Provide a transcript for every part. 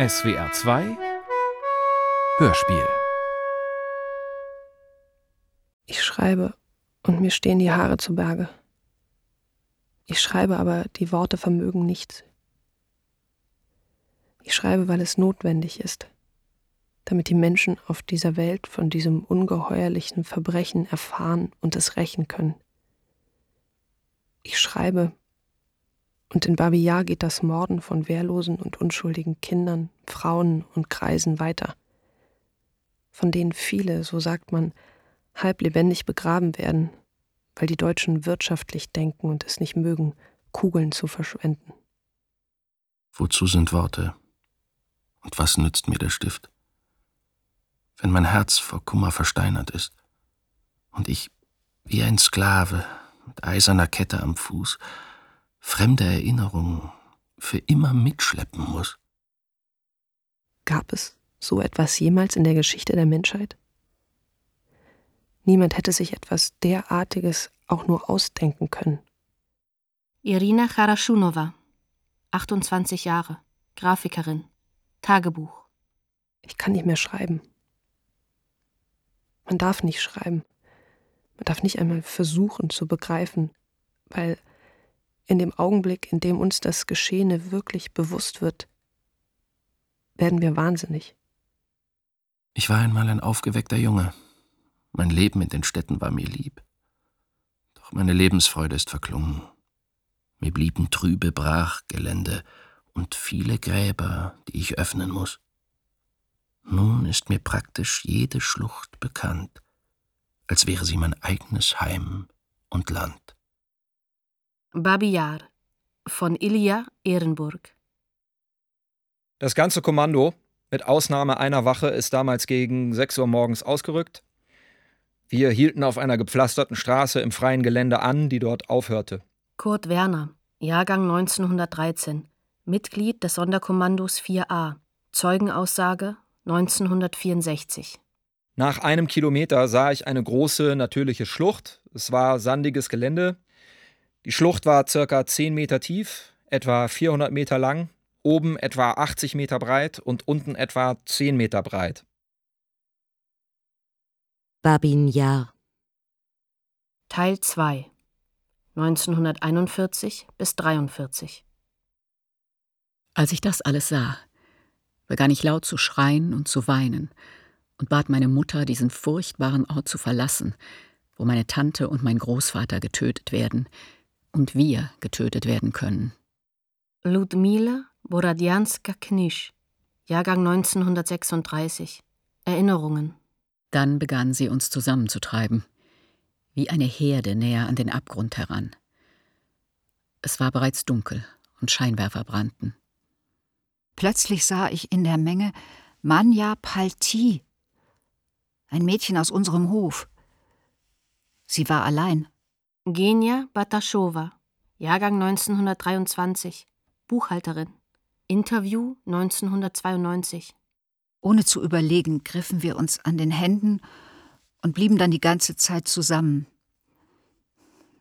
SWR 2 Hörspiel Ich schreibe und mir stehen die Haare zu Berge. Ich schreibe, aber die Worte vermögen nichts. Ich schreibe, weil es notwendig ist, damit die Menschen auf dieser Welt von diesem ungeheuerlichen Verbrechen erfahren und es rächen können. Ich schreibe, und in Babi Yar geht das Morden von wehrlosen und unschuldigen Kindern, Frauen und Kreisen weiter, von denen viele, so sagt man, halb lebendig begraben werden, weil die Deutschen wirtschaftlich denken und es nicht mögen, Kugeln zu verschwenden. Wozu sind Worte? Und was nützt mir der Stift? Wenn mein Herz vor Kummer versteinert ist und ich wie ein Sklave mit eiserner Kette am Fuß fremde Erinnerungen für immer mitschleppen muss. Gab es so etwas jemals in der Geschichte der Menschheit? Niemand hätte sich etwas derartiges auch nur ausdenken können. Irina Charaschunowa, 28 Jahre, Grafikerin, Tagebuch. Ich kann nicht mehr schreiben. Man darf nicht schreiben. Man darf nicht einmal versuchen zu begreifen, weil in dem Augenblick, in dem uns das Geschehene wirklich bewusst wird, werden wir wahnsinnig. Ich war einmal ein aufgeweckter Junge. Mein Leben in den Städten war mir lieb. Doch meine Lebensfreude ist verklungen. Mir blieben trübe Brachgelände und viele Gräber, die ich öffnen muss. Nun ist mir praktisch jede Schlucht bekannt, als wäre sie mein eigenes Heim und Land. Babi Yar von Ilja Ehrenburg. Das ganze Kommando, mit Ausnahme einer Wache, ist damals gegen 6 Uhr morgens ausgerückt. Wir hielten auf einer gepflasterten Straße im freien Gelände an, die dort aufhörte. Kurt Werner, Jahrgang 1913, Mitglied des Sonderkommandos 4a, Zeugenaussage 1964. Nach einem Kilometer sah ich eine große natürliche Schlucht. Es war sandiges Gelände. Die Schlucht war circa 10 Meter tief, etwa 400 Meter lang, oben etwa 80 Meter breit und unten etwa 10 Meter breit. Babin Yar. Teil 2 1941 bis 43 Als ich das alles sah, begann ich laut zu schreien und zu weinen und bat meine Mutter, diesen furchtbaren Ort zu verlassen, wo meine Tante und mein Großvater getötet werden und wir getötet werden können. Ludmila Borodjanska-Knisch, Jahrgang 1936. Erinnerungen. Dann begann sie uns zusammenzutreiben, wie eine Herde näher an den Abgrund heran. Es war bereits dunkel und Scheinwerfer brannten. Plötzlich sah ich in der Menge Manja Palti, ein Mädchen aus unserem Hof. Sie war allein. Genia Bataschowa, Jahrgang 1923, Buchhalterin. Interview 1992. Ohne zu überlegen, griffen wir uns an den Händen und blieben dann die ganze Zeit zusammen.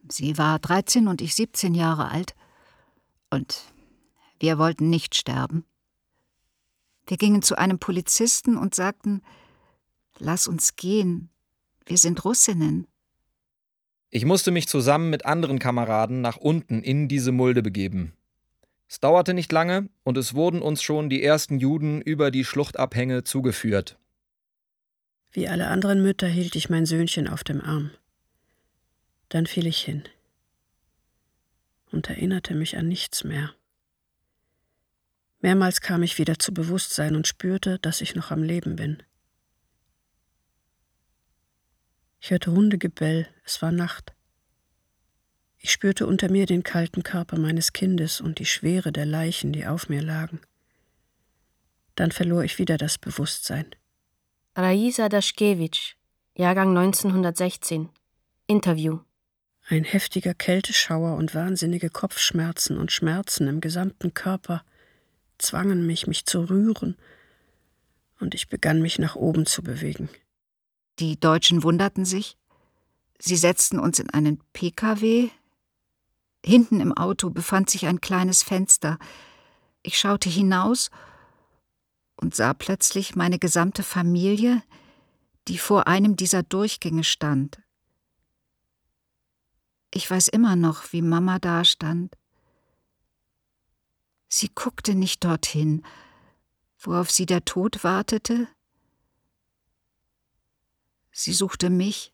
Sie war 13 und ich 17 Jahre alt, und wir wollten nicht sterben. Wir gingen zu einem Polizisten und sagten, Lass uns gehen, wir sind Russinnen. Ich musste mich zusammen mit anderen Kameraden nach unten in diese Mulde begeben. Es dauerte nicht lange und es wurden uns schon die ersten Juden über die Schluchtabhänge zugeführt. Wie alle anderen Mütter hielt ich mein Söhnchen auf dem Arm. Dann fiel ich hin und erinnerte mich an nichts mehr. Mehrmals kam ich wieder zu Bewusstsein und spürte, dass ich noch am Leben bin. Ich hörte Hundegebell, es war Nacht. Ich spürte unter mir den kalten Körper meines Kindes und die Schwere der Leichen, die auf mir lagen. Dann verlor ich wieder das Bewusstsein. Raisa Daschkewitsch, Jahrgang 1916. Interview. Ein heftiger Kälteschauer und wahnsinnige Kopfschmerzen und Schmerzen im gesamten Körper zwangen mich, mich zu rühren, und ich begann mich nach oben zu bewegen. Die Deutschen wunderten sich. Sie setzten uns in einen Pkw. Hinten im Auto befand sich ein kleines Fenster. Ich schaute hinaus und sah plötzlich meine gesamte Familie, die vor einem dieser Durchgänge stand. Ich weiß immer noch, wie Mama dastand. Sie guckte nicht dorthin, worauf sie der Tod wartete. Sie suchte mich.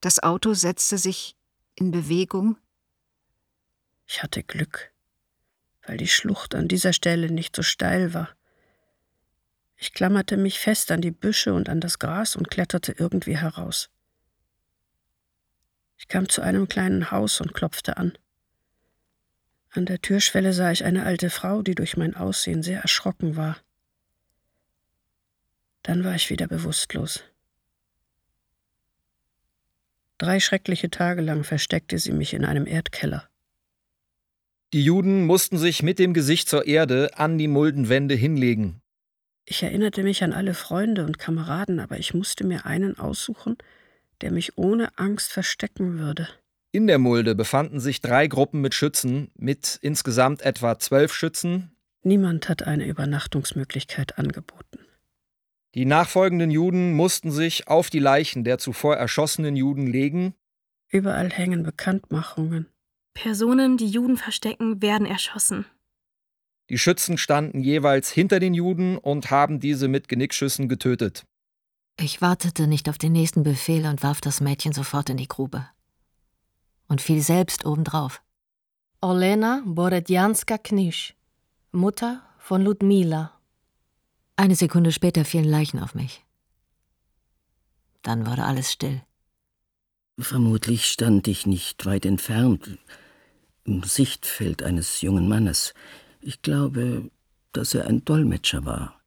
Das Auto setzte sich in Bewegung. Ich hatte Glück, weil die Schlucht an dieser Stelle nicht so steil war. Ich klammerte mich fest an die Büsche und an das Gras und kletterte irgendwie heraus. Ich kam zu einem kleinen Haus und klopfte an. An der Türschwelle sah ich eine alte Frau, die durch mein Aussehen sehr erschrocken war. Dann war ich wieder bewusstlos. Drei schreckliche Tage lang versteckte sie mich in einem Erdkeller. Die Juden mussten sich mit dem Gesicht zur Erde an die Muldenwände hinlegen. Ich erinnerte mich an alle Freunde und Kameraden, aber ich musste mir einen aussuchen, der mich ohne Angst verstecken würde. In der Mulde befanden sich drei Gruppen mit Schützen, mit insgesamt etwa zwölf Schützen. Niemand hat eine Übernachtungsmöglichkeit angeboten. Die nachfolgenden Juden mussten sich auf die Leichen der zuvor erschossenen Juden legen. Überall hängen Bekanntmachungen. Personen, die Juden verstecken, werden erschossen. Die Schützen standen jeweils hinter den Juden und haben diese mit Genickschüssen getötet. Ich wartete nicht auf den nächsten Befehl und warf das Mädchen sofort in die Grube. Und fiel selbst obendrauf. Olena Boredjanska-Knisch, Mutter von Ludmila. Eine Sekunde später fielen Leichen auf mich. Dann wurde alles still. Vermutlich stand ich nicht weit entfernt, im Sichtfeld eines jungen Mannes. Ich glaube, dass er ein Dolmetscher war.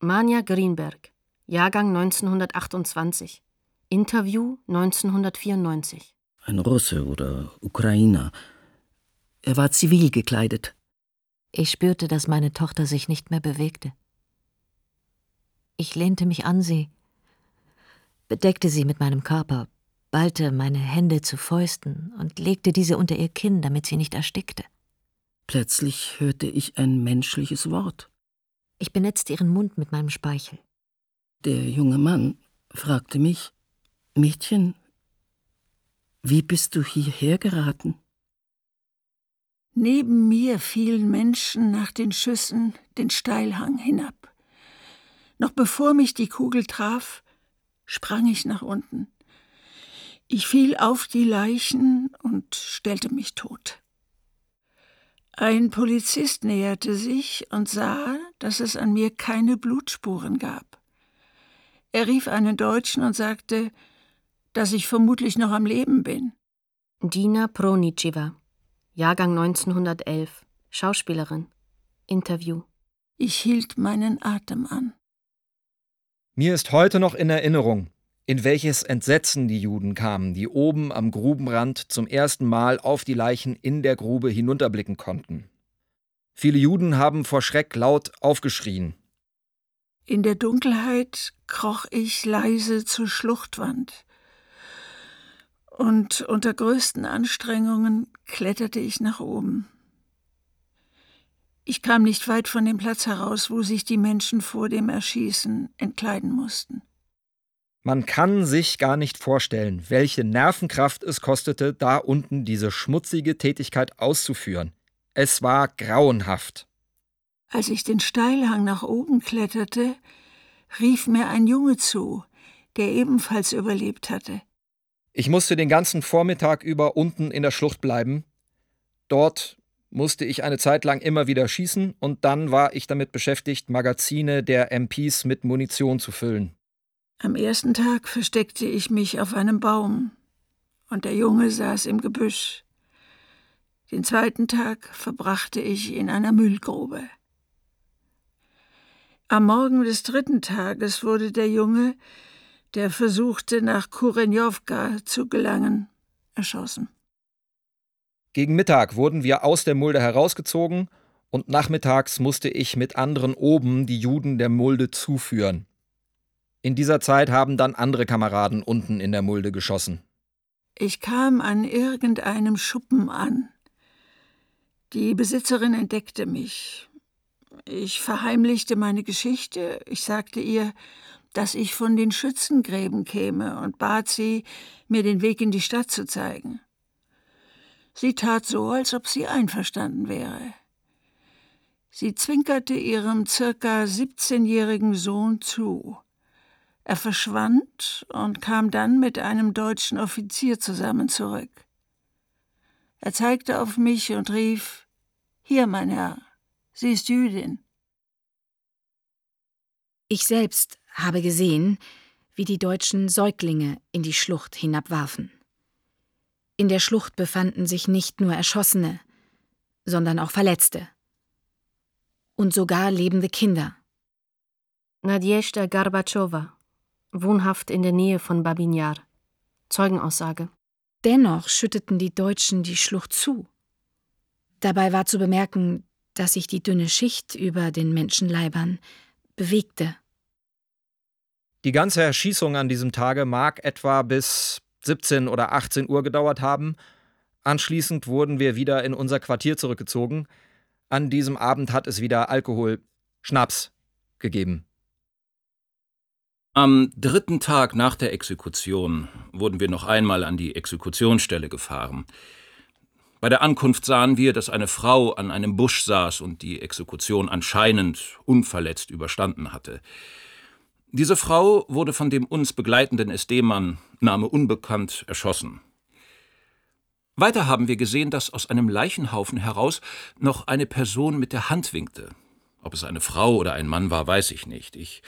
Manja Greenberg, Jahrgang 1928. Interview 1994. Ein Russe oder Ukrainer. Er war zivil gekleidet. Ich spürte, dass meine Tochter sich nicht mehr bewegte. Ich lehnte mich an sie, bedeckte sie mit meinem Körper, ballte meine Hände zu Fäusten und legte diese unter ihr Kinn, damit sie nicht erstickte. Plötzlich hörte ich ein menschliches Wort. Ich benetzte ihren Mund mit meinem Speichel. Der junge Mann fragte mich, Mädchen, wie bist du hierher geraten? Neben mir fielen Menschen nach den Schüssen den Steilhang hinab. Noch bevor mich die Kugel traf, sprang ich nach unten. Ich fiel auf die Leichen und stellte mich tot. Ein Polizist näherte sich und sah, dass es an mir keine Blutspuren gab. Er rief einen Deutschen und sagte, dass ich vermutlich noch am Leben bin. Dina Pronicewa, Jahrgang 1911, Schauspielerin. Interview. Ich hielt meinen Atem an. Mir ist heute noch in Erinnerung, in welches Entsetzen die Juden kamen, die oben am Grubenrand zum ersten Mal auf die Leichen in der Grube hinunterblicken konnten. Viele Juden haben vor Schreck laut aufgeschrien. In der Dunkelheit kroch ich leise zur Schluchtwand, und unter größten Anstrengungen kletterte ich nach oben. Ich kam nicht weit von dem Platz heraus, wo sich die Menschen vor dem Erschießen entkleiden mussten. Man kann sich gar nicht vorstellen, welche Nervenkraft es kostete, da unten diese schmutzige Tätigkeit auszuführen. Es war grauenhaft. Als ich den Steilhang nach oben kletterte, rief mir ein Junge zu, der ebenfalls überlebt hatte. Ich musste den ganzen Vormittag über unten in der Schlucht bleiben. Dort musste ich eine Zeit lang immer wieder schießen und dann war ich damit beschäftigt, Magazine der MPs mit Munition zu füllen. Am ersten Tag versteckte ich mich auf einem Baum und der Junge saß im Gebüsch. Den zweiten Tag verbrachte ich in einer Müllgrube. Am Morgen des dritten Tages wurde der Junge, der versuchte, nach Kurenjowka zu gelangen, erschossen. Gegen Mittag wurden wir aus der Mulde herausgezogen und nachmittags musste ich mit anderen oben die Juden der Mulde zuführen. In dieser Zeit haben dann andere Kameraden unten in der Mulde geschossen. Ich kam an irgendeinem Schuppen an. Die Besitzerin entdeckte mich. Ich verheimlichte meine Geschichte. Ich sagte ihr, dass ich von den Schützengräben käme und bat sie, mir den Weg in die Stadt zu zeigen. Sie tat so, als ob sie einverstanden wäre. Sie zwinkerte ihrem circa 17-jährigen Sohn zu. Er verschwand und kam dann mit einem deutschen Offizier zusammen zurück. Er zeigte auf mich und rief Hier, mein Herr, sie ist Jüdin. Ich selbst habe gesehen, wie die Deutschen Säuglinge in die Schlucht hinabwarfen. In der Schlucht befanden sich nicht nur Erschossene, sondern auch Verletzte. Und sogar lebende Kinder. Nadjezhda Gorbatschowa, wohnhaft in der Nähe von Babinjar. Zeugenaussage. Dennoch schütteten die Deutschen die Schlucht zu. Dabei war zu bemerken, dass sich die dünne Schicht über den Menschenleibern bewegte. Die ganze Erschießung an diesem Tage mag etwa bis 17 oder 18 Uhr gedauert haben. Anschließend wurden wir wieder in unser Quartier zurückgezogen. An diesem Abend hat es wieder Alkohol, Schnaps gegeben. Am dritten Tag nach der Exekution wurden wir noch einmal an die Exekutionsstelle gefahren. Bei der Ankunft sahen wir, dass eine Frau an einem Busch saß und die Exekution anscheinend unverletzt überstanden hatte. Diese Frau wurde von dem uns begleitenden SD-Mann, Name unbekannt, erschossen. Weiter haben wir gesehen, dass aus einem Leichenhaufen heraus noch eine Person mit der Hand winkte. Ob es eine Frau oder ein Mann war, weiß ich nicht. Ich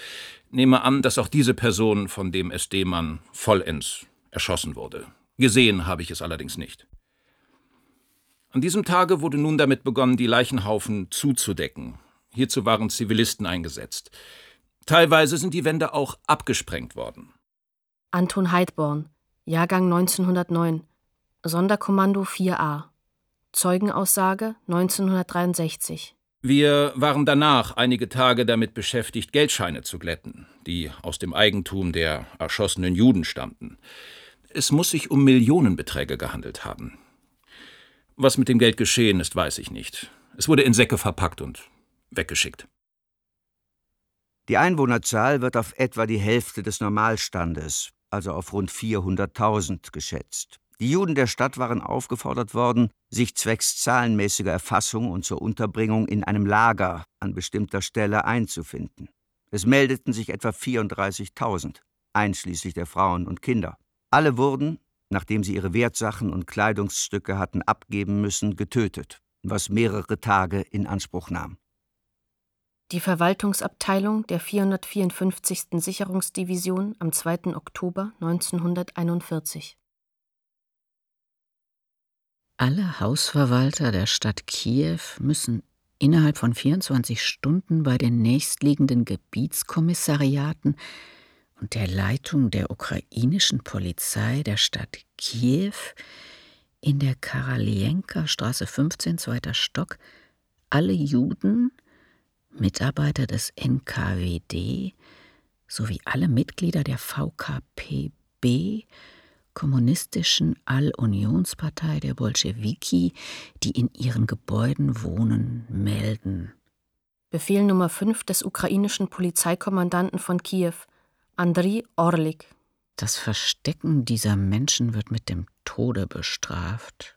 nehme an, dass auch diese Person von dem SD-Mann vollends erschossen wurde. Gesehen habe ich es allerdings nicht. An diesem Tage wurde nun damit begonnen, die Leichenhaufen zuzudecken. Hierzu waren Zivilisten eingesetzt. Teilweise sind die Wände auch abgesprengt worden. Anton Heidborn, Jahrgang 1909, Sonderkommando 4a. Zeugenaussage 1963. Wir waren danach einige Tage damit beschäftigt, Geldscheine zu glätten, die aus dem Eigentum der erschossenen Juden stammten. Es muss sich um Millionenbeträge gehandelt haben. Was mit dem Geld geschehen ist, weiß ich nicht. Es wurde in Säcke verpackt und weggeschickt. Die Einwohnerzahl wird auf etwa die Hälfte des Normalstandes, also auf rund 400.000 geschätzt. Die Juden der Stadt waren aufgefordert worden, sich zwecks zahlenmäßiger Erfassung und zur Unterbringung in einem Lager an bestimmter Stelle einzufinden. Es meldeten sich etwa 34.000, einschließlich der Frauen und Kinder. Alle wurden, nachdem sie ihre Wertsachen und Kleidungsstücke hatten abgeben müssen, getötet, was mehrere Tage in Anspruch nahm die Verwaltungsabteilung der 454. Sicherungsdivision am 2. Oktober 1941. Alle Hausverwalter der Stadt Kiew müssen innerhalb von 24 Stunden bei den nächstliegenden Gebietskommissariaten und der Leitung der ukrainischen Polizei der Stadt Kiew in der Karalienka Straße 15, zweiter Stock, alle Juden, Mitarbeiter des NKWD sowie alle Mitglieder der VKPB, kommunistischen All-Unionspartei der Bolschewiki, die in ihren Gebäuden wohnen, melden. Befehl Nummer 5 des ukrainischen Polizeikommandanten von Kiew, Andriy Orlik. Das Verstecken dieser Menschen wird mit dem Tode bestraft.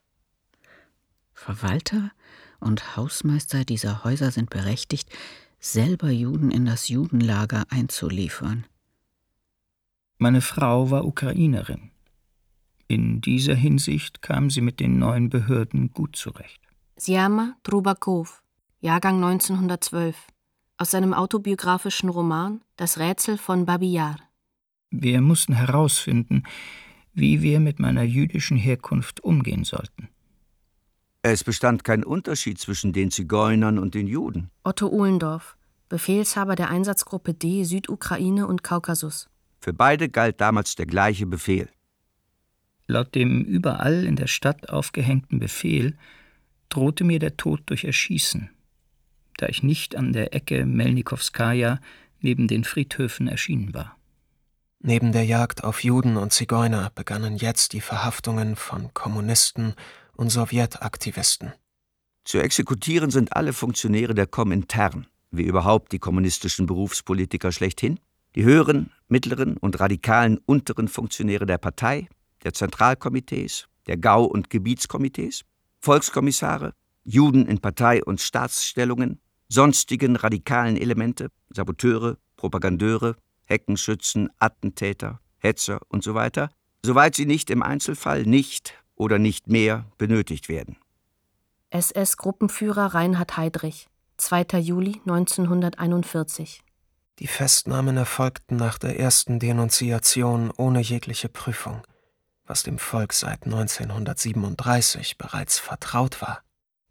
Verwalter und Hausmeister dieser Häuser sind berechtigt, selber Juden in das Judenlager einzuliefern. Meine Frau war Ukrainerin. In dieser Hinsicht kam sie mit den neuen Behörden gut zurecht. Siama Trubakov, Jahrgang 1912, aus seinem autobiografischen Roman Das Rätsel von Babi Yar. Wir mussten herausfinden, wie wir mit meiner jüdischen Herkunft umgehen sollten. Es bestand kein Unterschied zwischen den Zigeunern und den Juden. Otto Ohlendorf, Befehlshaber der Einsatzgruppe D Südukraine und Kaukasus. Für beide galt damals der gleiche Befehl. Laut dem überall in der Stadt aufgehängten Befehl drohte mir der Tod durch Erschießen, da ich nicht an der Ecke Melnikowskaja neben den Friedhöfen erschienen war. Neben der Jagd auf Juden und Zigeuner begannen jetzt die Verhaftungen von Kommunisten und Sowjetaktivisten. Zu exekutieren sind alle Funktionäre der Komintern, wie überhaupt die kommunistischen Berufspolitiker schlechthin, die höheren, mittleren und radikalen unteren Funktionäre der Partei, der Zentralkomitees, der Gau- und Gebietskomitees, Volkskommissare, Juden in Partei- und Staatsstellungen, sonstigen radikalen Elemente, Saboteure, Propagandeure, Heckenschützen, Attentäter, Hetzer usw., so soweit sie nicht im Einzelfall nicht oder nicht mehr benötigt werden. SS-Gruppenführer Reinhard Heydrich, 2. Juli 1941. Die Festnahmen erfolgten nach der ersten Denunziation ohne jegliche Prüfung, was dem Volk seit 1937 bereits vertraut war.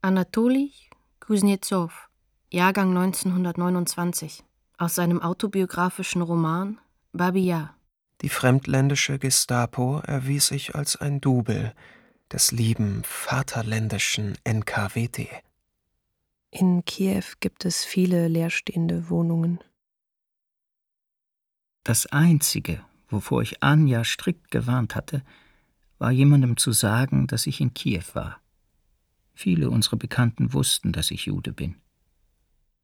Anatoli Kuznetsov, Jahrgang 1929, aus seinem autobiografischen Roman Babi Yar. Die fremdländische Gestapo erwies sich als ein Double des lieben vaterländischen NKWD. In Kiew gibt es viele leerstehende Wohnungen. Das Einzige, wovor ich Anja strikt gewarnt hatte, war jemandem zu sagen, dass ich in Kiew war. Viele unserer Bekannten wussten, dass ich Jude bin.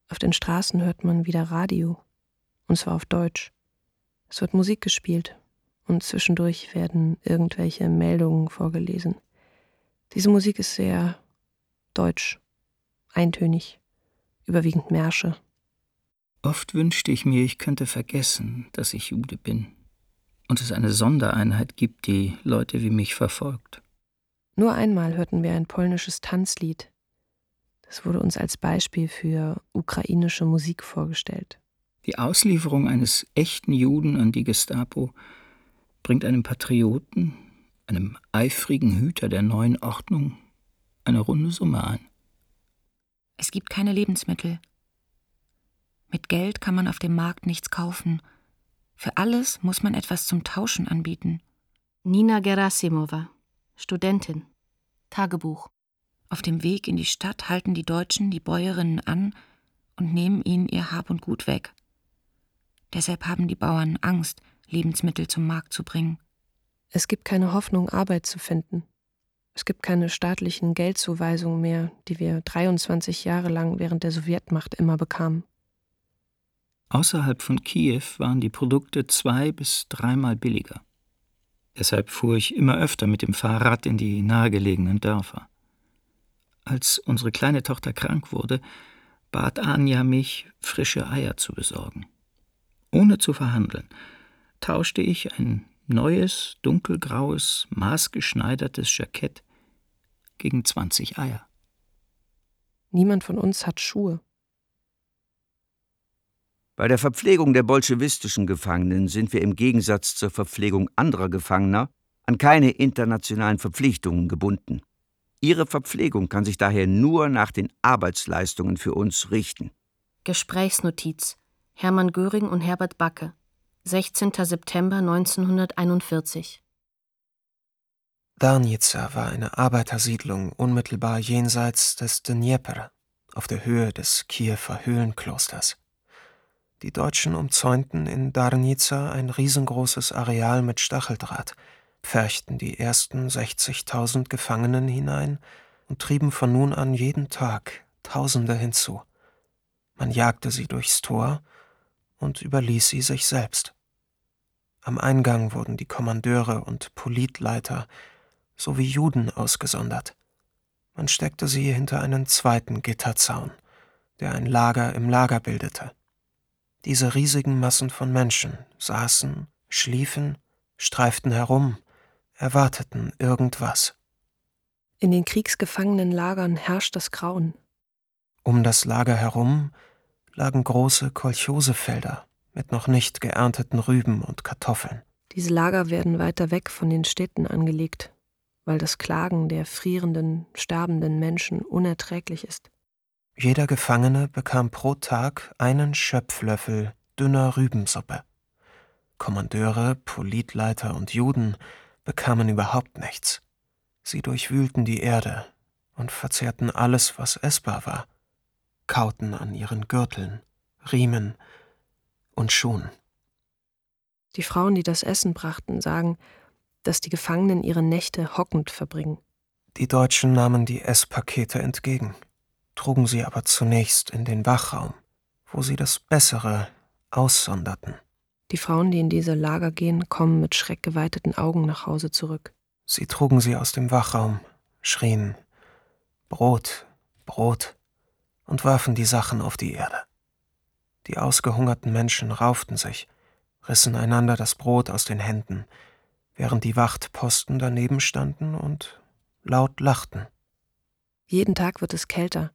Auf den Straßen hört man wieder Radio, und zwar auf Deutsch. Es wird Musik gespielt und zwischendurch werden irgendwelche Meldungen vorgelesen. Diese Musik ist sehr deutsch, eintönig, überwiegend Märsche. Oft wünschte ich mir, ich könnte vergessen, dass ich Jude bin und es eine Sondereinheit gibt, die Leute wie mich verfolgt. Nur einmal hörten wir ein polnisches Tanzlied. Das wurde uns als Beispiel für ukrainische Musik vorgestellt. Die Auslieferung eines echten Juden an die Gestapo bringt einem Patrioten, einem eifrigen Hüter der neuen Ordnung, eine runde Summe ein. Es gibt keine Lebensmittel. Mit Geld kann man auf dem Markt nichts kaufen. Für alles muss man etwas zum Tauschen anbieten. Nina Gerasimova, Studentin. Tagebuch. Auf dem Weg in die Stadt halten die Deutschen die Bäuerinnen an und nehmen ihnen ihr Hab und Gut weg. Deshalb haben die Bauern Angst, Lebensmittel zum Markt zu bringen. Es gibt keine Hoffnung, Arbeit zu finden. Es gibt keine staatlichen Geldzuweisungen mehr, die wir 23 Jahre lang während der Sowjetmacht immer bekamen. Außerhalb von Kiew waren die Produkte zwei bis dreimal billiger. Deshalb fuhr ich immer öfter mit dem Fahrrad in die nahegelegenen Dörfer. Als unsere kleine Tochter krank wurde, bat Anja mich, frische Eier zu besorgen. Ohne zu verhandeln, tauschte ich ein neues, dunkelgraues, maßgeschneidertes Jackett gegen 20 Eier. Niemand von uns hat Schuhe. Bei der Verpflegung der bolschewistischen Gefangenen sind wir im Gegensatz zur Verpflegung anderer Gefangener an keine internationalen Verpflichtungen gebunden. Ihre Verpflegung kann sich daher nur nach den Arbeitsleistungen für uns richten. Gesprächsnotiz Hermann Göring und Herbert Backe 16. September 1941 Darnica war eine Arbeitersiedlung unmittelbar jenseits des Dnjepr, auf der Höhe des Kiewer Höhlenklosters. Die Deutschen umzäunten in Darnica ein riesengroßes Areal mit Stacheldraht, pferchten die ersten 60.000 Gefangenen hinein und trieben von nun an jeden Tag Tausende hinzu. Man jagte sie durchs Tor und überließ sie sich selbst. Am Eingang wurden die Kommandeure und Politleiter sowie Juden ausgesondert. Man steckte sie hinter einen zweiten Gitterzaun, der ein Lager im Lager bildete. Diese riesigen Massen von Menschen saßen, schliefen, streiften herum, erwarteten irgendwas. In den Kriegsgefangenenlagern herrscht das Grauen. Um das Lager herum lagen große Kolchosefelder mit noch nicht geernteten Rüben und Kartoffeln. Diese Lager werden weiter weg von den Städten angelegt, weil das Klagen der frierenden, sterbenden Menschen unerträglich ist. Jeder Gefangene bekam pro Tag einen Schöpflöffel dünner Rübensuppe. Kommandeure, Politleiter und Juden bekamen überhaupt nichts. Sie durchwühlten die Erde und verzehrten alles, was essbar war, kauten an ihren Gürteln, Riemen und Schuhen. Die Frauen, die das Essen brachten, sagen, dass die Gefangenen ihre Nächte hockend verbringen. Die Deutschen nahmen die Esspakete entgegen, trugen sie aber zunächst in den Wachraum, wo sie das Bessere aussonderten. Die Frauen, die in diese Lager gehen, kommen mit schreckgeweiteten Augen nach Hause zurück. Sie trugen sie aus dem Wachraum, schrien Brot, Brot und warfen die Sachen auf die Erde. Die ausgehungerten Menschen rauften sich, rissen einander das Brot aus den Händen, während die Wachtposten daneben standen und laut lachten. Jeden Tag wird es kälter,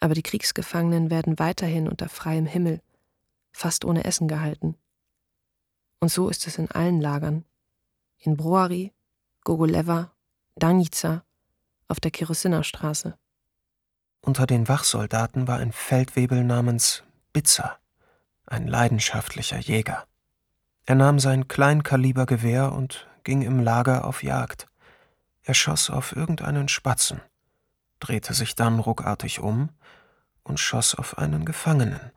aber die Kriegsgefangenen werden weiterhin unter freiem Himmel, fast ohne Essen gehalten. Und so ist es in allen Lagern. In Broari, Gogoleva, Danica, auf der Kirosina-Straße. Unter den Wachsoldaten war ein Feldwebel namens Bitzer, ein leidenschaftlicher Jäger. Er nahm sein Kleinkalibergewehr und ging im Lager auf Jagd. Er schoss auf irgendeinen Spatzen, drehte sich dann ruckartig um und schoss auf einen Gefangenen.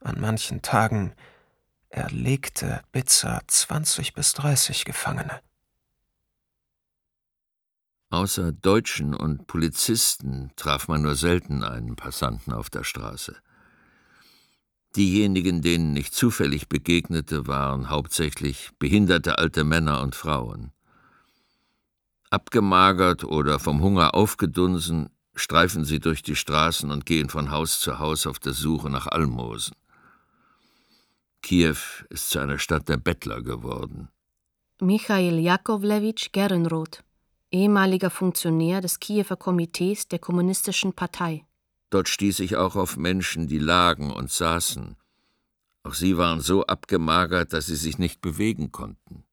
An manchen Tagen erlegte Bitzer 20 bis 30 Gefangene. Außer Deutschen und Polizisten traf man nur selten einen Passanten auf der Straße. Diejenigen, denen ich zufällig begegnete, waren hauptsächlich behinderte alte Männer und Frauen. Abgemagert oder vom Hunger aufgedunsen, streifen sie durch die Straßen und gehen von Haus zu Haus auf der Suche nach Almosen. Kiew ist zu einer Stadt der Bettler geworden. Michail Jakovlewitsch Gernroth, ehemaliger Funktionär des Kiewer Komitees der Kommunistischen Partei. Dort stieß ich auch auf Menschen, die lagen und saßen. Auch sie waren so abgemagert, dass sie sich nicht bewegen konnten.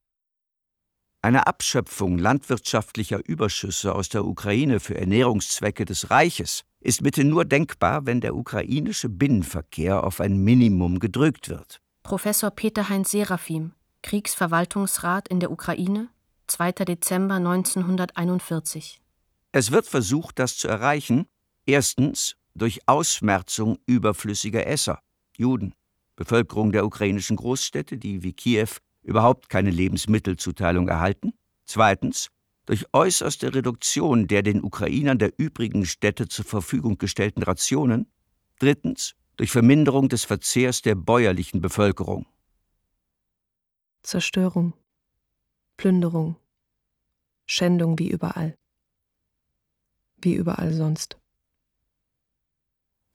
Eine Abschöpfung landwirtschaftlicher Überschüsse aus der Ukraine für Ernährungszwecke des Reiches ist mithin nur denkbar, wenn der ukrainische Binnenverkehr auf ein Minimum gedrückt wird. Professor Peter-Heinz Serafim, Kriegsverwaltungsrat in der Ukraine, 2. Dezember 1941. Es wird versucht, das zu erreichen, erstens durch Ausmerzung überflüssiger Esser, Juden, Bevölkerung der ukrainischen Großstädte, die wie Kiew überhaupt keine Lebensmittelzuteilung erhalten, zweitens durch äußerste Reduktion der den Ukrainern der übrigen Städte zur Verfügung gestellten Rationen, drittens durch Verminderung des Verzehrs der bäuerlichen Bevölkerung. Zerstörung, Plünderung, Schändung wie überall. Wie überall sonst.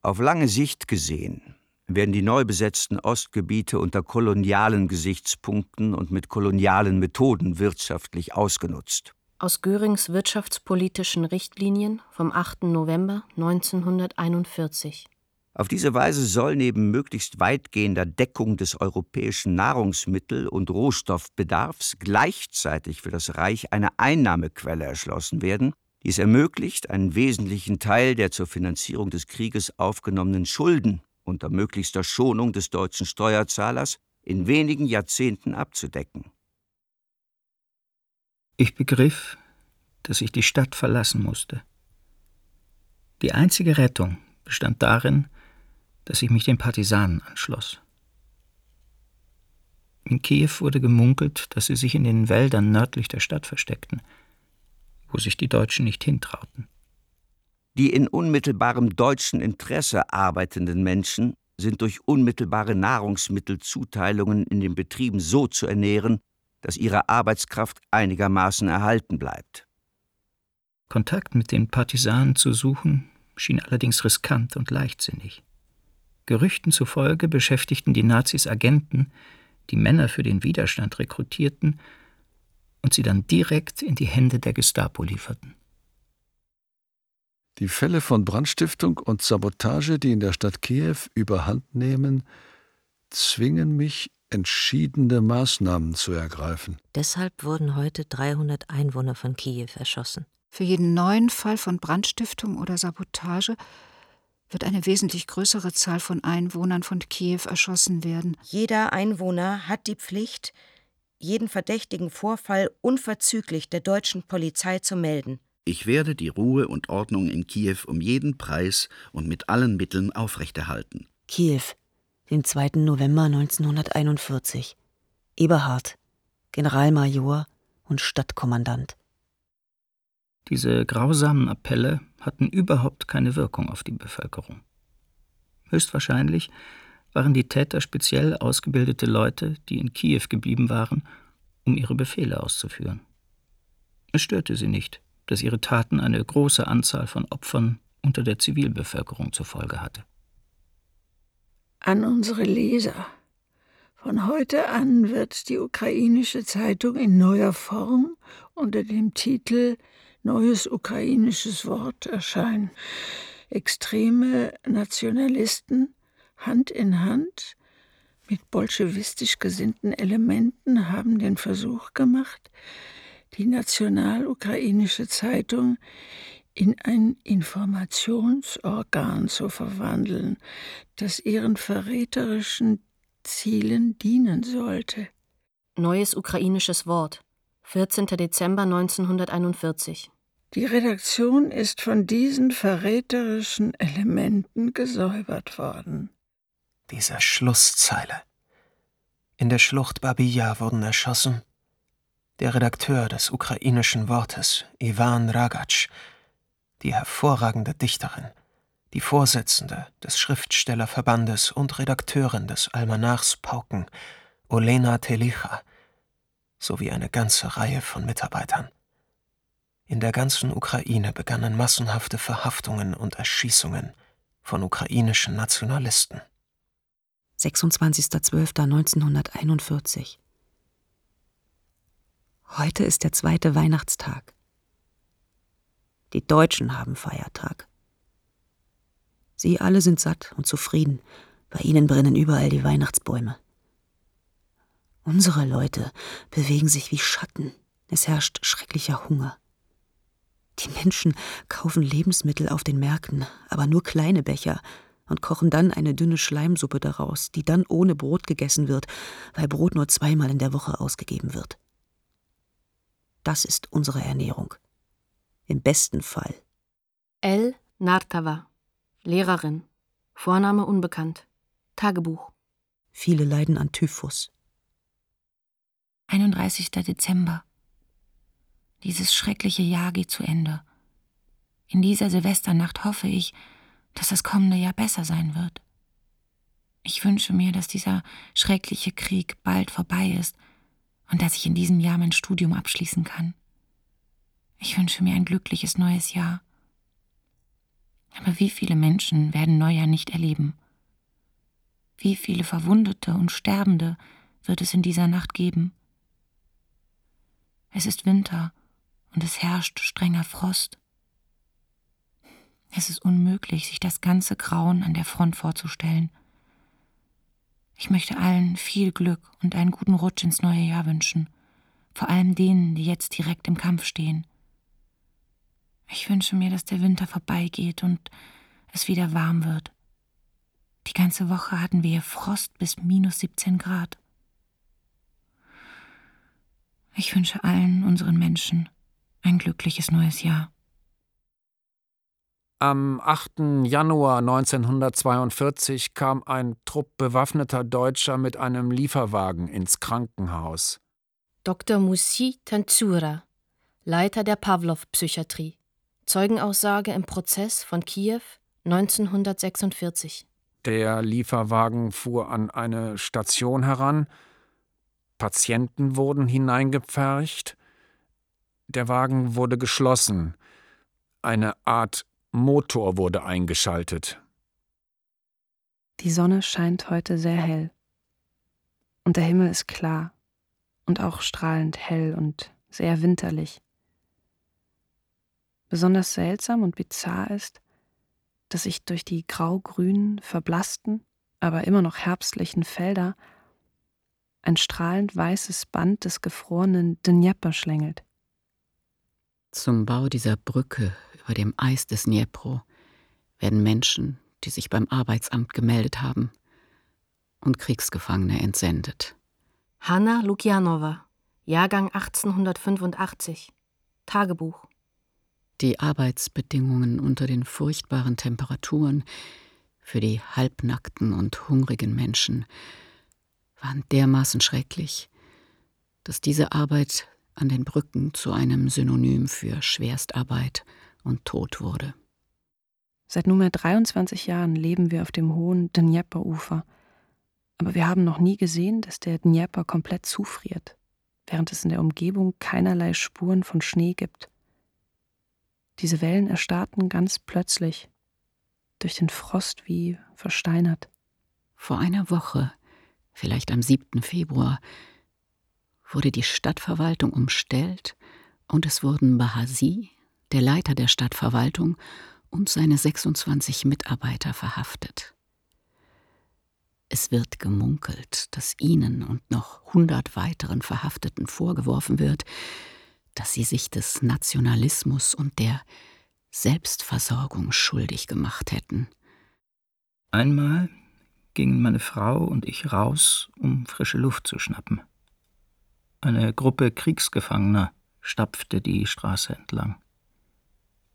Auf lange Sicht gesehen werden die neu besetzten Ostgebiete unter kolonialen Gesichtspunkten und mit kolonialen Methoden wirtschaftlich ausgenutzt. Aus Görings wirtschaftspolitischen Richtlinien vom 8. November 1941. Auf diese Weise soll neben möglichst weitgehender Deckung des europäischen Nahrungsmittel- und Rohstoffbedarfs gleichzeitig für das Reich eine Einnahmequelle erschlossen werden, die es ermöglicht, einen wesentlichen Teil der zur Finanzierung des Krieges aufgenommenen Schulden unter möglichster Schonung des deutschen Steuerzahlers in wenigen Jahrzehnten abzudecken. Ich begriff, dass ich die Stadt verlassen musste. Die einzige Rettung bestand darin, dass ich mich den Partisanen anschloss. In Kiew wurde gemunkelt, dass sie sich in den Wäldern nördlich der Stadt versteckten – wo sich die Deutschen nicht hintrauten. Die in unmittelbarem deutschen Interesse arbeitenden Menschen sind durch unmittelbare Nahrungsmittelzuteilungen in den Betrieben so zu ernähren, dass ihre Arbeitskraft einigermaßen erhalten bleibt. Kontakt mit den Partisanen zu suchen, schien allerdings riskant und leichtsinnig. Gerüchten zufolge beschäftigten die Nazis Agenten, die Männer für den Widerstand rekrutierten und sie dann direkt in die Hände der Gestapo lieferten. Die Fälle von Brandstiftung und Sabotage, die in der Stadt Kiew überhand nehmen, zwingen mich, entschiedene Maßnahmen zu ergreifen. Deshalb wurden heute 300 Einwohner von Kiew erschossen. Für jeden neuen Fall von Brandstiftung oder Sabotage wird eine wesentlich größere Zahl von Einwohnern von Kiew erschossen werden. Jeder Einwohner hat die Pflicht, jeden verdächtigen Vorfall unverzüglich der deutschen Polizei zu melden. Ich werde die Ruhe und Ordnung in Kiew um jeden Preis und mit allen Mitteln aufrechterhalten. Kiew, den 2. November 1941. Eberhard, Generalmajor und Stadtkommandant. Diese grausamen Appelle hatten überhaupt keine Wirkung auf die Bevölkerung. Höchstwahrscheinlich waren die Täter speziell ausgebildete Leute, die in Kiew geblieben waren, um ihre Befehle auszuführen. Es störte sie nicht, dass ihre Taten eine große Anzahl von Opfern unter der Zivilbevölkerung zur Folge hatte. An unsere Leser. Von heute an wird die ukrainische Zeitung in neuer Form unter dem Titel Neues ukrainisches Wort erscheinen. Extreme Nationalisten Hand in Hand mit bolschewistisch gesinnten Elementen haben den Versuch gemacht, die national-ukrainische Zeitung in ein Informationsorgan zu verwandeln, das ihren verräterischen Zielen dienen sollte. Neues ukrainisches Wort, 14. Dezember 1941. Die Redaktion ist von diesen verräterischen Elementen gesäubert worden. Diese Schlusszeile. In der Schlucht Babija wurden erschossen der Redakteur des ukrainischen Wortes, Iwan Ragatsch, die hervorragende Dichterin, die Vorsitzende des Schriftstellerverbandes und Redakteurin des Almanachs Pauken, Olena Telicha, sowie eine ganze Reihe von Mitarbeitern. In der ganzen Ukraine begannen massenhafte Verhaftungen und Erschießungen von ukrainischen Nationalisten. 26.12.1941 Heute ist der zweite Weihnachtstag. Die Deutschen haben Feiertag. Sie alle sind satt und zufrieden. Bei ihnen brennen überall die Weihnachtsbäume. Unsere Leute bewegen sich wie Schatten. Es herrscht schrecklicher Hunger. Die Menschen kaufen Lebensmittel auf den Märkten, aber nur kleine Becher und kochen dann eine dünne Schleimsuppe daraus, die dann ohne Brot gegessen wird, weil Brot nur zweimal in der Woche ausgegeben wird. Das ist unsere Ernährung. Im besten Fall. El Nartava, Lehrerin, Vorname unbekannt, Tagebuch. Viele leiden an Typhus. 31. Dezember. Dieses schreckliche Jahr geht zu Ende. In dieser Silvesternacht hoffe ich, dass das kommende Jahr besser sein wird. Ich wünsche mir, dass dieser schreckliche Krieg bald vorbei ist und dass ich in diesem Jahr mein Studium abschließen kann. Ich wünsche mir ein glückliches neues Jahr. Aber wie viele Menschen werden Neujahr nicht erleben? Wie viele Verwundete und Sterbende wird es in dieser Nacht geben? Es ist Winter und es herrscht strenger Frost. Es ist unmöglich, sich das ganze Grauen an der Front vorzustellen. Ich möchte allen viel Glück und einen guten Rutsch ins neue Jahr wünschen, vor allem denen, die jetzt direkt im Kampf stehen. Ich wünsche mir, dass der Winter vorbeigeht und es wieder warm wird. Die ganze Woche hatten wir hier Frost bis minus 17 Grad. Ich wünsche allen unseren Menschen ein glückliches neues Jahr. Am 8. Januar 1942 kam ein Trupp bewaffneter Deutscher mit einem Lieferwagen ins Krankenhaus. Dr. Musi Tanzura, Leiter der Pawlow-Psychiatrie. Zeugenaussage im Prozess von Kiew 1946. Der Lieferwagen fuhr an eine Station heran. Patienten wurden hineingepfercht. Der Wagen wurde geschlossen. Eine Art Motor wurde eingeschaltet. Die Sonne scheint heute sehr hell. Und der Himmel ist klar und auch strahlend hell und sehr winterlich. Besonders seltsam und bizarr ist, dass ich durch die grau-grünen, verblassten, aber immer noch herbstlichen Felder ein strahlend weißes Band des gefrorenen Dnjepr schlängelt. Zum Bau dieser Brücke über dem Eis des Dniepro werden Menschen, die sich beim Arbeitsamt gemeldet haben, und Kriegsgefangene entsendet. Hanna Lukjanova, Jahrgang 1885, Tagebuch. Die Arbeitsbedingungen unter den furchtbaren Temperaturen für die halbnackten und hungrigen Menschen waren dermaßen schrecklich, dass diese Arbeit an den Brücken zu einem Synonym für Schwerstarbeit und tot wurde. Seit nunmehr 23 Jahren leben wir auf dem hohen Dnjepr-Ufer, aber wir haben noch nie gesehen, dass der Dnjepr komplett zufriert, während es in der Umgebung keinerlei Spuren von Schnee gibt. Diese Wellen erstarrten ganz plötzlich, durch den Frost wie versteinert. Vor einer Woche, vielleicht am 7. Februar, wurde die Stadtverwaltung umstellt und es wurden Bahasi, der Leiter der Stadtverwaltung, und seine 26 Mitarbeiter verhaftet. Es wird gemunkelt, dass ihnen und noch hundert weiteren Verhafteten vorgeworfen wird, dass sie sich des Nationalismus und der Selbstversorgung schuldig gemacht hätten. Einmal gingen meine Frau und ich raus, um frische Luft zu schnappen. Eine Gruppe Kriegsgefangener stapfte die Straße entlang.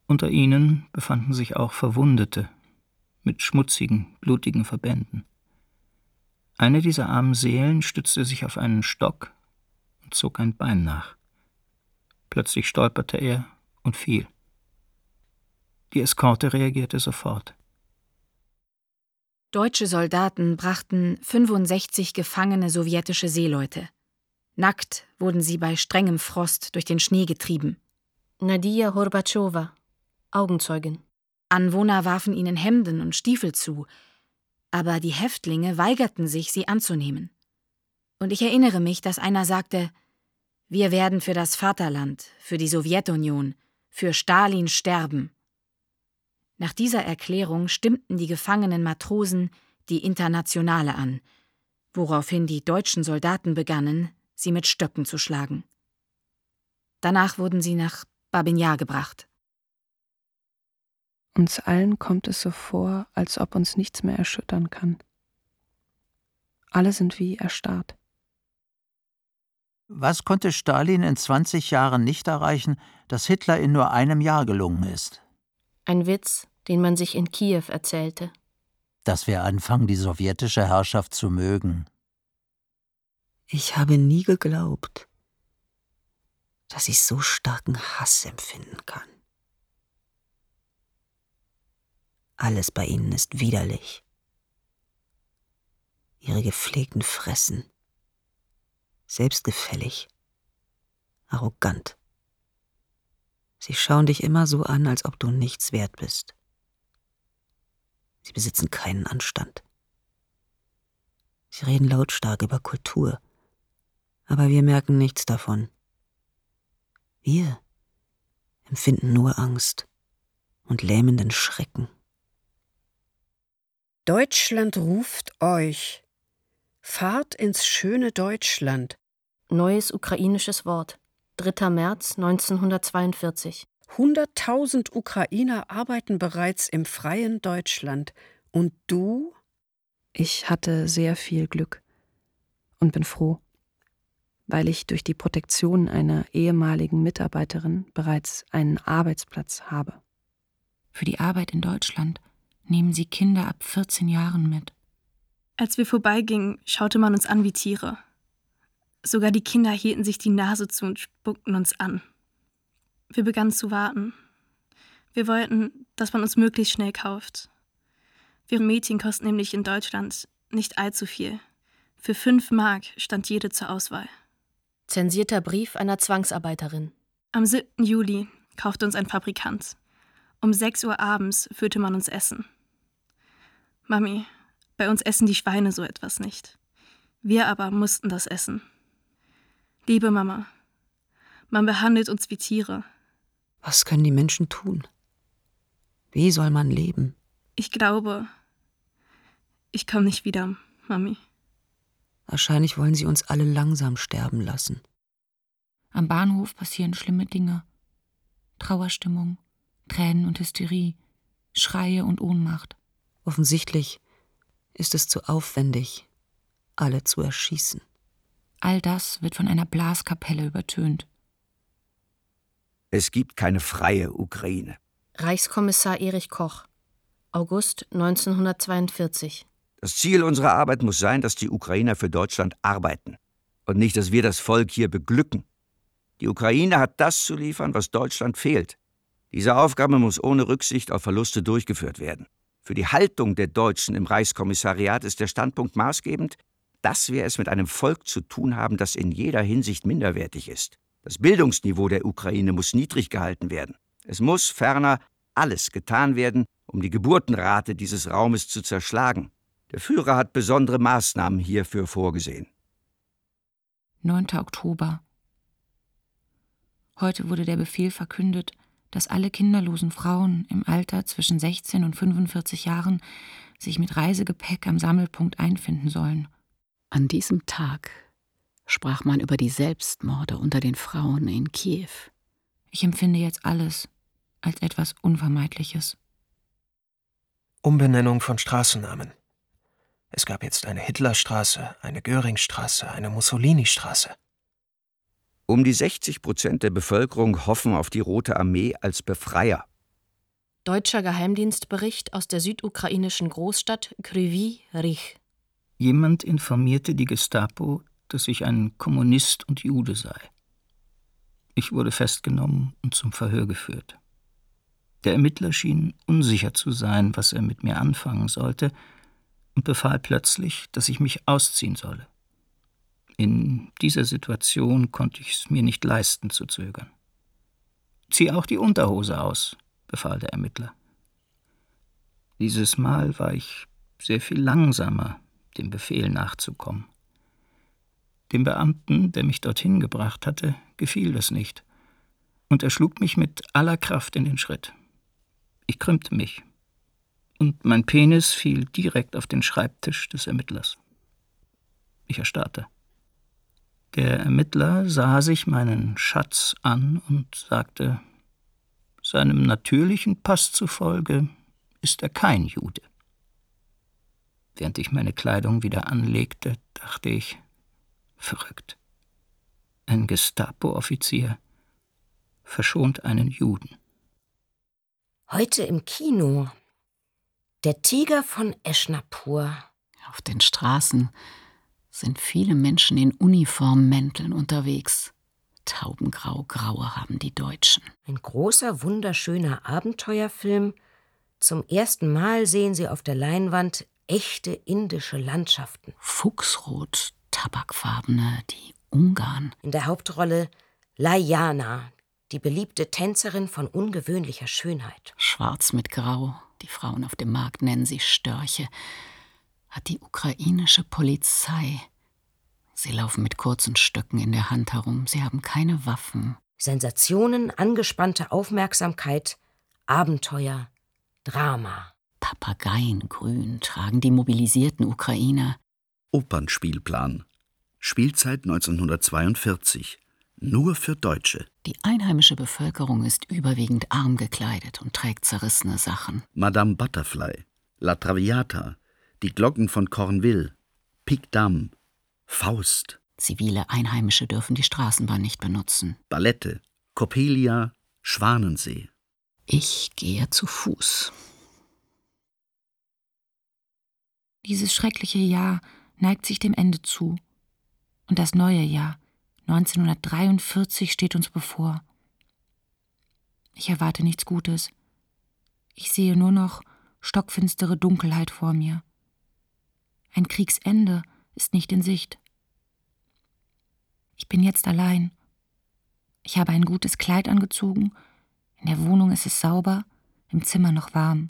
Unter ihnen befanden sich auch Verwundete mit schmutzigen, blutigen Verbänden. Eine dieser armen Seelen stützte sich auf einen Stock und zog ein Bein nach. Plötzlich stolperte er und fiel. Die Eskorte reagierte sofort. Deutsche Soldaten brachten 65 gefangene sowjetische Seeleute. Nackt wurden sie bei strengem Frost durch den Schnee getrieben. Nadia Horbatschowa, Augenzeugin. Anwohner warfen ihnen Hemden und Stiefel zu, aber die Häftlinge weigerten sich, sie anzunehmen. Und ich erinnere mich, dass einer sagte, wir werden für das Vaterland, für die Sowjetunion, für Stalin sterben. Nach dieser Erklärung stimmten die gefangenen Matrosen die Internationale an, woraufhin die deutschen Soldaten begannen, sie mit Stöcken zu schlagen. Danach wurden sie nach Babinjar gebracht. Uns allen kommt es so vor, als ob uns nichts mehr erschüttern kann. Alle sind wie erstarrt. Was konnte Stalin in 20 Jahren nicht erreichen, das Hitler in nur einem Jahr gelungen ist? Ein Witz, den man sich in Kiew erzählte. Dass wir anfangen, die sowjetische Herrschaft zu mögen. Ich habe nie geglaubt, dass ich so starken Hass empfinden kann. Alles bei ihnen ist widerlich. Ihre gepflegten Fressen. Selbstgefällig. Arrogant. Sie schauen dich immer so an, als ob du nichts wert bist. Sie besitzen keinen Anstand. Sie reden lautstark über Kultur, aber wir merken nichts davon. Wir empfinden nur Angst und lähmenden Schrecken. Deutschland ruft euch. Fahrt ins schöne Deutschland. Neues ukrainisches Wort. 3. März 1942. Hunderttausend Ukrainer arbeiten bereits im freien Deutschland. Und du? Ich hatte sehr viel Glück und bin froh, weil ich durch die Protektion einer ehemaligen Mitarbeiterin bereits einen Arbeitsplatz habe. Für die Arbeit in Deutschland nehmen sie Kinder ab 14 Jahren mit. Als wir vorbeigingen, schaute man uns an wie Tiere. Sogar die Kinder hielten sich die Nase zu und spuckten uns an. Wir begannen zu warten. Wir wollten, dass man uns möglichst schnell kauft. Wir Mädchen kosten nämlich in Deutschland nicht allzu viel. Für fünf Mark stand jede zur Auswahl. Zensierter Brief einer Zwangsarbeiterin. Am 7. Juli kaufte uns ein Fabrikant. Um 6 Uhr abends führte man uns Essen. Mami, bei uns essen die Schweine so etwas nicht. Wir aber mussten das essen. Liebe Mama, man behandelt uns wie Tiere. Was können die Menschen tun? Wie soll man leben? Ich glaube, ich komme nicht wieder, Mami. Wahrscheinlich wollen sie uns alle langsam sterben lassen. Am Bahnhof passieren schlimme Dinge. Trauerstimmung, Tränen und Hysterie, Schreie und Ohnmacht. Offensichtlich ist es zu aufwendig, alle zu erschießen. All das wird von einer Blaskapelle übertönt. Es gibt keine freie Ukraine. Reichskommissar Erich Koch, August 1942. Das Ziel unserer Arbeit muss sein, dass die Ukrainer für Deutschland arbeiten und nicht, dass wir das Volk hier beglücken. Die Ukraine hat das zu liefern, was Deutschland fehlt. Diese Aufgabe muss ohne Rücksicht auf Verluste durchgeführt werden. Für die Haltung der Deutschen im Reichskommissariat ist der Standpunkt maßgebend, dass wir es mit einem Volk zu tun haben, das in jeder Hinsicht minderwertig ist. Das Bildungsniveau der Ukraine muss niedrig gehalten werden. Es muss ferner alles getan werden, um die Geburtenrate dieses Raumes zu zerschlagen. Der Führer hat besondere Maßnahmen hierfür vorgesehen. 9. Oktober. Heute wurde der Befehl verkündet, dass alle kinderlosen Frauen im Alter zwischen 16 und 45 Jahren sich mit Reisegepäck am Sammelpunkt einfinden sollen. An diesem Tag sprach man über die Selbstmorde unter den Frauen in Kiew. Ich empfinde jetzt alles als etwas Unvermeidliches. Umbenennung von Straßennamen. Es gab jetzt eine Hitlerstraße, eine Göringstraße, eine Mussolini-Straße. Um die 60 Prozent der Bevölkerung hoffen auf die Rote Armee als Befreier. Deutscher Geheimdienstbericht aus der südukrainischen Großstadt Kryvyi Rih. Jemand informierte die Gestapo, dass ich ein Kommunist und Jude sei. Ich wurde festgenommen und zum Verhör geführt. Der Ermittler schien unsicher zu sein, was er mit mir anfangen sollte, und befahl plötzlich, dass ich mich ausziehen solle. In dieser Situation konnte ich es mir nicht leisten zu zögern. Zieh auch die Unterhose aus, befahl der Ermittler. Dieses Mal war ich sehr viel langsamer, dem Befehl nachzukommen. Dem Beamten, der mich dorthin gebracht hatte, gefiel das nicht, und er schlug mich mit aller Kraft in den Schritt. Ich krümmte mich, und mein Penis fiel direkt auf den Schreibtisch des Ermittlers. Ich erstarrte. Der Ermittler sah sich meinen Schatz an und sagte, seinem natürlichen Pass zufolge ist er kein Jude. Während ich meine Kleidung wieder anlegte, dachte ich, verrückt. Ein Gestapo-Offizier verschont einen Juden. Heute im Kino der Tiger von Eschnapur. Auf den Straßen sind viele Menschen in Uniformmänteln unterwegs. Taubengrau graue haben die Deutschen. Ein großer, wunderschöner Abenteuerfilm. Zum ersten Mal sehen Sie auf der Leinwand echte indische Landschaften. Fuchsrot, tabakfarbene, die Ungarn. In der Hauptrolle Layana, die beliebte Tänzerin von ungewöhnlicher Schönheit. Schwarz mit Grau, die Frauen auf dem Markt nennen sie Störche, hat die ukrainische Polizei. Sie laufen mit kurzen Stöcken in der Hand herum, sie haben keine Waffen. Sensationen, angespannte Aufmerksamkeit, Abenteuer, Drama. Papageiengrün tragen die mobilisierten Ukrainer. Opernspielplan. Spielzeit 1942. Nur für Deutsche. Die einheimische Bevölkerung ist überwiegend arm gekleidet und trägt zerrissene Sachen. Madame Butterfly, La Traviata, die Glocken von Cornwall, Pic Dame, Faust. Zivile Einheimische dürfen die Straßenbahn nicht benutzen. Ballette, Coppelia, Schwanensee. Ich gehe zu Fuß. Dieses schreckliche Jahr neigt sich dem Ende zu. Und das neue Jahr 1943 steht uns bevor. Ich erwarte nichts Gutes. Ich sehe nur noch stockfinstere Dunkelheit vor mir. Ein Kriegsende ist nicht in Sicht. Ich bin jetzt allein. Ich habe ein gutes Kleid angezogen, in der Wohnung ist es sauber, im Zimmer noch warm.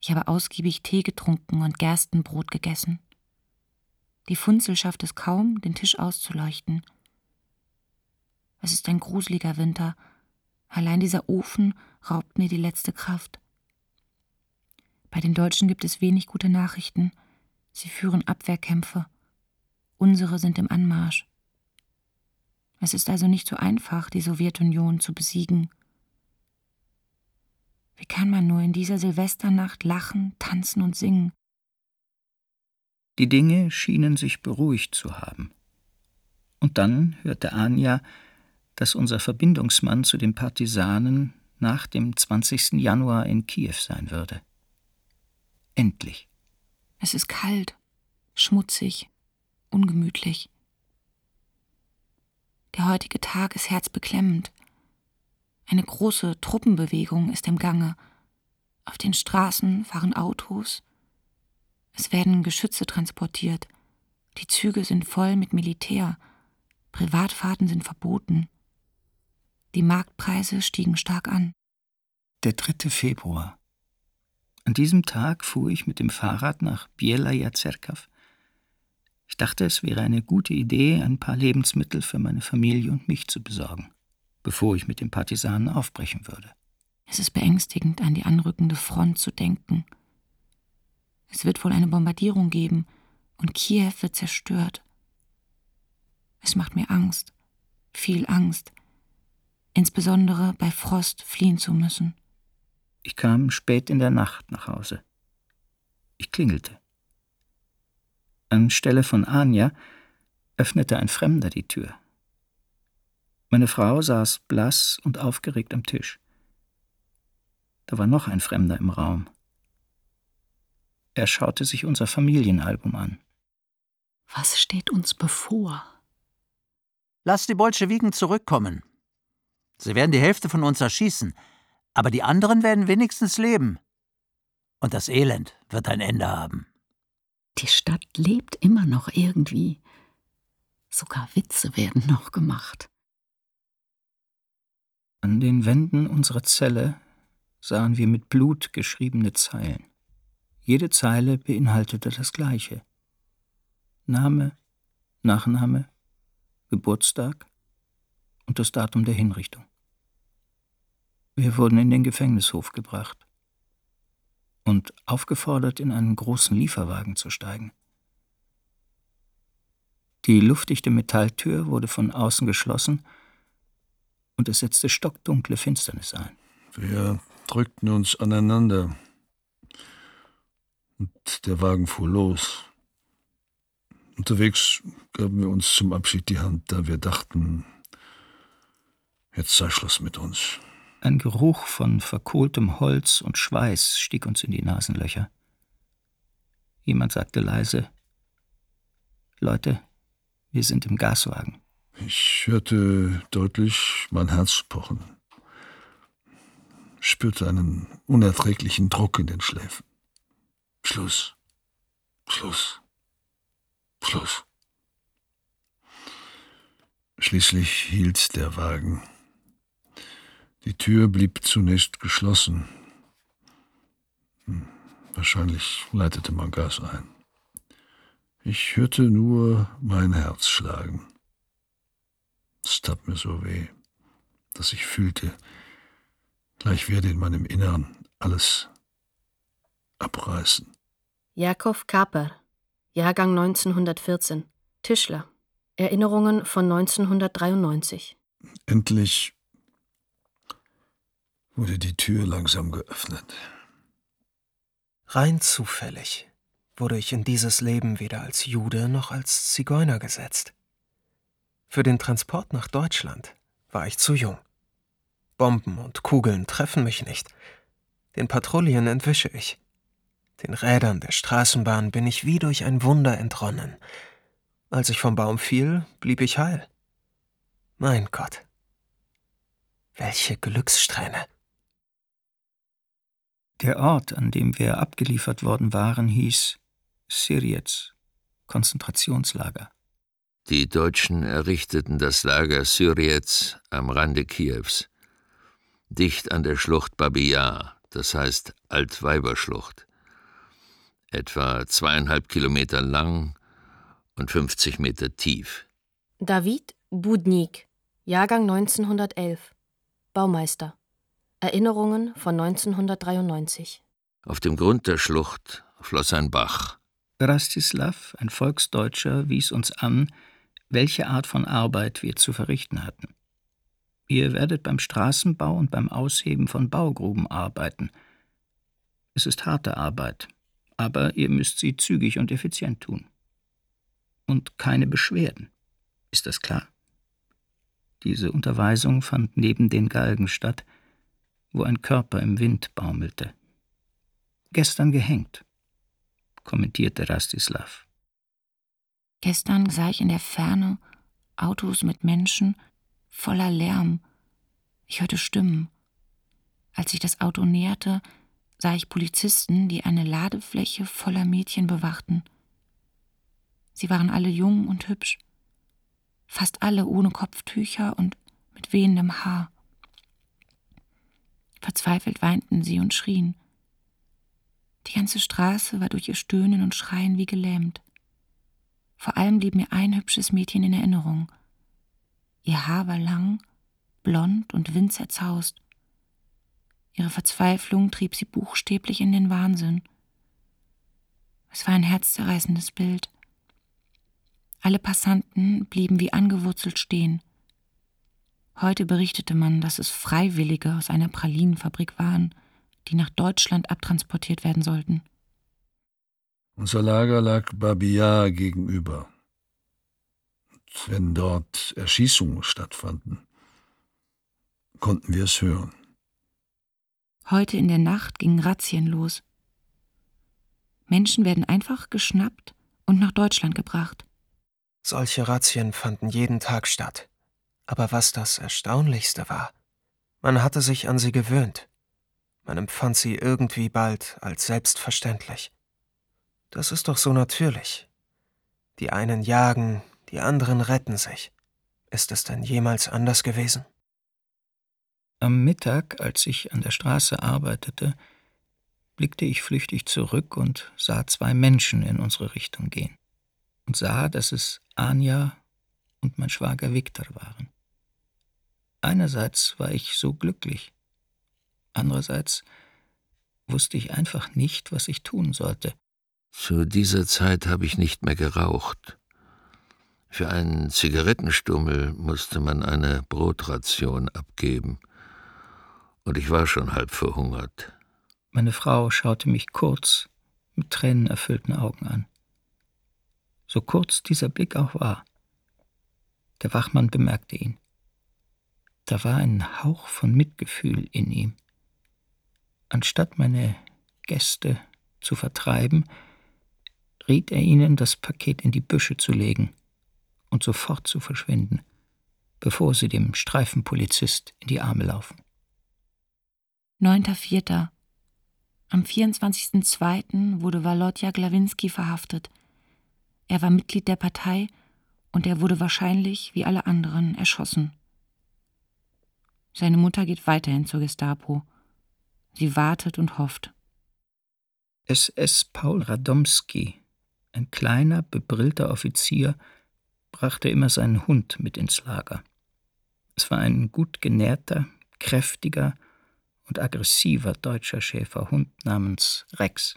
Ich habe ausgiebig Tee getrunken und Gerstenbrot gegessen. Die Funzel schafft es kaum, den Tisch auszuleuchten. Es ist ein gruseliger Winter. Allein dieser Ofen raubt mir die letzte Kraft. Bei den Deutschen gibt es wenig gute Nachrichten. Sie führen Abwehrkämpfe. Unsere sind im Anmarsch. Es ist also nicht so einfach, die Sowjetunion zu besiegen. Wie kann man nur in dieser Silvesternacht lachen, tanzen und singen? Die Dinge schienen sich beruhigt zu haben. Und dann hörte Anja, dass unser Verbindungsmann zu den Partisanen nach dem 20. Januar in Kiew sein würde. Endlich. Es ist kalt, schmutzig, ungemütlich. Der heutige Tag ist herzbeklemmend. Eine große Truppenbewegung ist im Gange. Auf den Straßen fahren Autos. Es werden Geschütze transportiert. Die Züge sind voll mit Militär. Privatfahrten sind verboten. Die Marktpreise stiegen stark an. Der 3. Februar. An diesem Tag fuhr ich mit dem Fahrrad nach Bielaja Zerkaw. Ich dachte, es wäre eine gute Idee, ein paar Lebensmittel für meine Familie und mich zu besorgen, bevor ich mit den Partisanen aufbrechen würde. Es ist beängstigend, an die anrückende Front zu denken. Es wird wohl eine Bombardierung geben und Kiew wird zerstört. Es macht mir Angst, viel Angst, insbesondere bei Frost fliehen zu müssen. Ich kam spät in der Nacht nach Hause. Ich klingelte. Anstelle von Anja öffnete ein Fremder die Tür. Meine Frau saß blass und aufgeregt am Tisch. Da war noch ein Fremder im Raum. Er schaute sich unser Familienalbum an. Was steht uns bevor? Lass die Bolschewiken zurückkommen. Sie werden die Hälfte von uns erschießen, aber die anderen werden wenigstens leben. Und das Elend wird ein Ende haben. Die Stadt lebt immer noch irgendwie. Sogar Witze werden noch gemacht. An den Wänden unserer Zelle sahen wir mit Blut geschriebene Zeilen. Jede Zeile beinhaltete das Gleiche. Name, Nachname, Geburtstag und das Datum der Hinrichtung. Wir wurden in den Gefängnishof gebracht und aufgefordert, in einen großen Lieferwagen zu steigen. Die luftdichte Metalltür wurde von außen geschlossen und es setzte stockdunkle Finsternis ein. Wir drückten uns aneinander und der Wagen fuhr los. Unterwegs gaben wir uns zum Abschied die Hand, da wir dachten, jetzt sei Schluss mit uns. Ein Geruch von verkohltem Holz und Schweiß stieg uns in die Nasenlöcher. Jemand sagte leise Leute, wir sind im Gaswagen. Ich hörte deutlich mein Herz pochen, spürte einen unerträglichen Druck in den Schläfen. Schluss, Schluss, Schluss. Schließlich hielt der Wagen. Die Tür blieb zunächst geschlossen. Hm, wahrscheinlich leitete man Gas ein. Ich hörte nur mein Herz schlagen. Es tat mir so weh, dass ich fühlte, gleich werde in meinem Innern alles abreißen. Jakob Kaper, Jahrgang 1914, Tischler, Erinnerungen von 1993. Endlich wurde die Tür langsam geöffnet. Rein zufällig wurde ich in dieses Leben weder als Jude noch als Zigeuner gesetzt. Für den Transport nach Deutschland war ich zu jung. Bomben und Kugeln treffen mich nicht. Den Patrouillen entwische ich. Den Rädern der Straßenbahn bin ich wie durch ein Wunder entronnen. Als ich vom Baum fiel, blieb ich heil. Mein Gott. Welche Glückssträhne. Der Ort, an dem wir abgeliefert worden waren, hieß Sirjetz, Konzentrationslager. Die Deutschen errichteten das Lager Syrjetz am Rande Kiews, dicht an der Schlucht Babi Yar, das heißt Altweiberschlucht, etwa zweieinhalb Kilometer lang und 50 Meter tief. David Budnik, Jahrgang 1911, Baumeister. Erinnerungen von 1993. Auf dem Grund der Schlucht floss ein Bach. Rastislav, ein Volksdeutscher, wies uns an, welche Art von Arbeit wir zu verrichten hatten. Ihr werdet beim Straßenbau und beim Ausheben von Baugruben arbeiten. Es ist harte Arbeit, aber ihr müsst sie zügig und effizient tun. Und keine Beschwerden. Ist das klar? Diese Unterweisung fand neben den Galgen statt, wo ein Körper im Wind baumelte. Gestern gehängt, kommentierte Rastislav. Gestern sah ich in der Ferne Autos mit Menschen voller Lärm. Ich hörte Stimmen. Als sich das Auto näherte, sah ich Polizisten, die eine Ladefläche voller Mädchen bewachten. Sie waren alle jung und hübsch, fast alle ohne Kopftücher und mit wehendem Haar. Verzweifelt weinten sie und schrien. Die ganze Straße war durch ihr Stöhnen und Schreien wie gelähmt. Vor allem blieb mir ein hübsches Mädchen in Erinnerung. Ihr Haar war lang, blond und windzerzaust. Ihre Verzweiflung trieb sie buchstäblich in den Wahnsinn. Es war ein herzzerreißendes Bild. Alle Passanten blieben wie angewurzelt stehen. Heute berichtete man, dass es Freiwillige aus einer Pralinenfabrik waren, die nach Deutschland abtransportiert werden sollten. Unser Lager lag Babia gegenüber. Und wenn dort Erschießungen stattfanden, konnten wir es hören. Heute in der Nacht gingen Razzien los. Menschen werden einfach geschnappt und nach Deutschland gebracht. Solche Razzien fanden jeden Tag statt. Aber was das Erstaunlichste war, man hatte sich an sie gewöhnt. Man empfand sie irgendwie bald als selbstverständlich. Das ist doch so natürlich. Die einen jagen, die anderen retten sich. Ist es denn jemals anders gewesen? Am Mittag, als ich an der Straße arbeitete, blickte ich flüchtig zurück und sah zwei Menschen in unsere Richtung gehen und sah, dass es Anja und mein Schwager Viktor waren. Einerseits war ich so glücklich, andererseits wusste ich einfach nicht, was ich tun sollte. Zu dieser Zeit habe ich nicht mehr geraucht. Für einen Zigarettenstummel musste man eine Brotration abgeben und ich war schon halb verhungert. Meine Frau schaute mich kurz mit tränenerfüllten Augen an. So kurz dieser Blick auch war. Der Wachmann bemerkte ihn. Da war ein Hauch von Mitgefühl in ihm. Anstatt meine Gäste zu vertreiben, riet er ihnen, das Paket in die Büsche zu legen und sofort zu verschwinden, bevor sie dem Streifenpolizist in die Arme laufen. 9.4. Am 24.02. wurde Walodja Glawinski verhaftet. Er war Mitglied der Partei und er wurde wahrscheinlich, wie alle anderen, erschossen. Seine Mutter geht weiterhin zur Gestapo. Sie wartet und hofft. SS Paul Radomski, ein kleiner, bebrillter Offizier, brachte immer seinen Hund mit ins Lager. Es war ein gut genährter, kräftiger, und aggressiver deutscher Schäferhund namens Rex.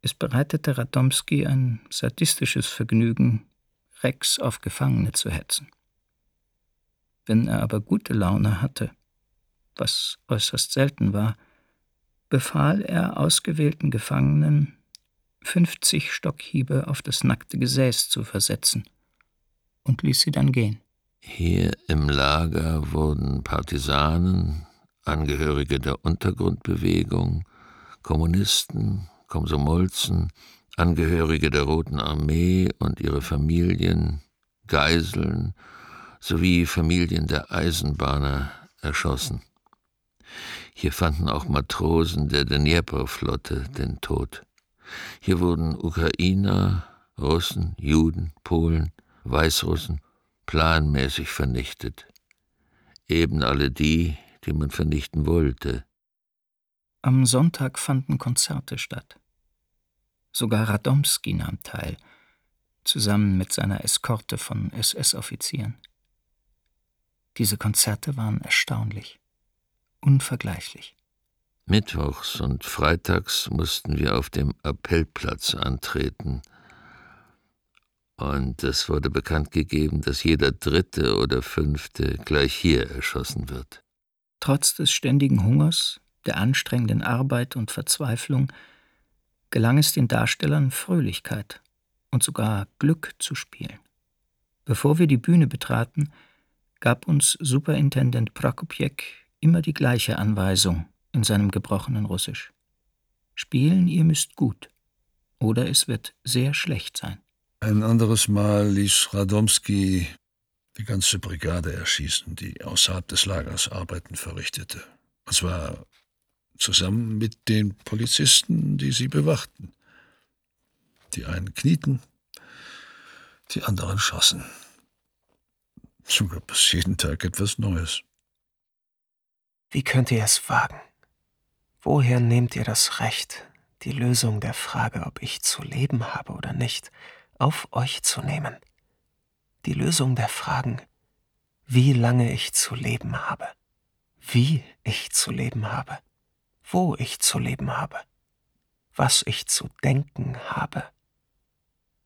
Es bereitete Radomski ein sadistisches Vergnügen, Rex auf Gefangene zu hetzen. Wenn er aber gute Laune hatte, was äußerst selten war, befahl er ausgewählten Gefangenen, 50 Stockhiebe auf das nackte Gesäß zu versetzen und ließ sie dann gehen. Hier im Lager wurden Partisanen, Angehörige der Untergrundbewegung, Kommunisten, Komsomolzen, Angehörige der Roten Armee und ihre Familien, Geiseln sowie Familien der Eisenbahner erschossen. Hier fanden auch Matrosen der Dnepr-Flotte den Tod. Hier wurden Ukrainer, Russen, Juden, Polen, Weißrussen planmäßig vernichtet. Eben alle die, die man vernichten wollte. Am Sonntag fanden Konzerte statt. Sogar Radomski nahm teil, zusammen mit seiner Eskorte von SS-Offizieren. Diese Konzerte waren erstaunlich, unvergleichlich. Mittwochs und freitags mussten wir auf dem Appellplatz antreten. Und es wurde bekannt gegeben, dass jeder Dritte oder Fünfte gleich hier erschossen wird. Trotz des ständigen Hungers, der anstrengenden Arbeit und Verzweiflung gelang es den Darstellern Fröhlichkeit und sogar Glück zu spielen. Bevor wir die Bühne betraten, gab uns Superintendent Prokopjek immer die gleiche Anweisung in seinem gebrochenen Russisch. Spielen, ihr müsst gut, oder es wird sehr schlecht sein. Ein anderes Mal ließ Radomski die ganze Brigade erschießen, die außerhalb des Lagers Arbeiten verrichtete. Und zwar zusammen mit den Polizisten, die sie bewachten. Die einen knieten, die anderen schossen. So gab es jeden Tag etwas Neues. Wie könnt ihr es wagen? Woher nehmt ihr das Recht, die Lösung der Frage, ob ich zu leben habe oder nicht, auf euch zu nehmen? Die Lösung der Fragen, wie lange ich zu leben habe, wie ich zu leben habe, wo ich zu leben habe, was ich zu denken habe,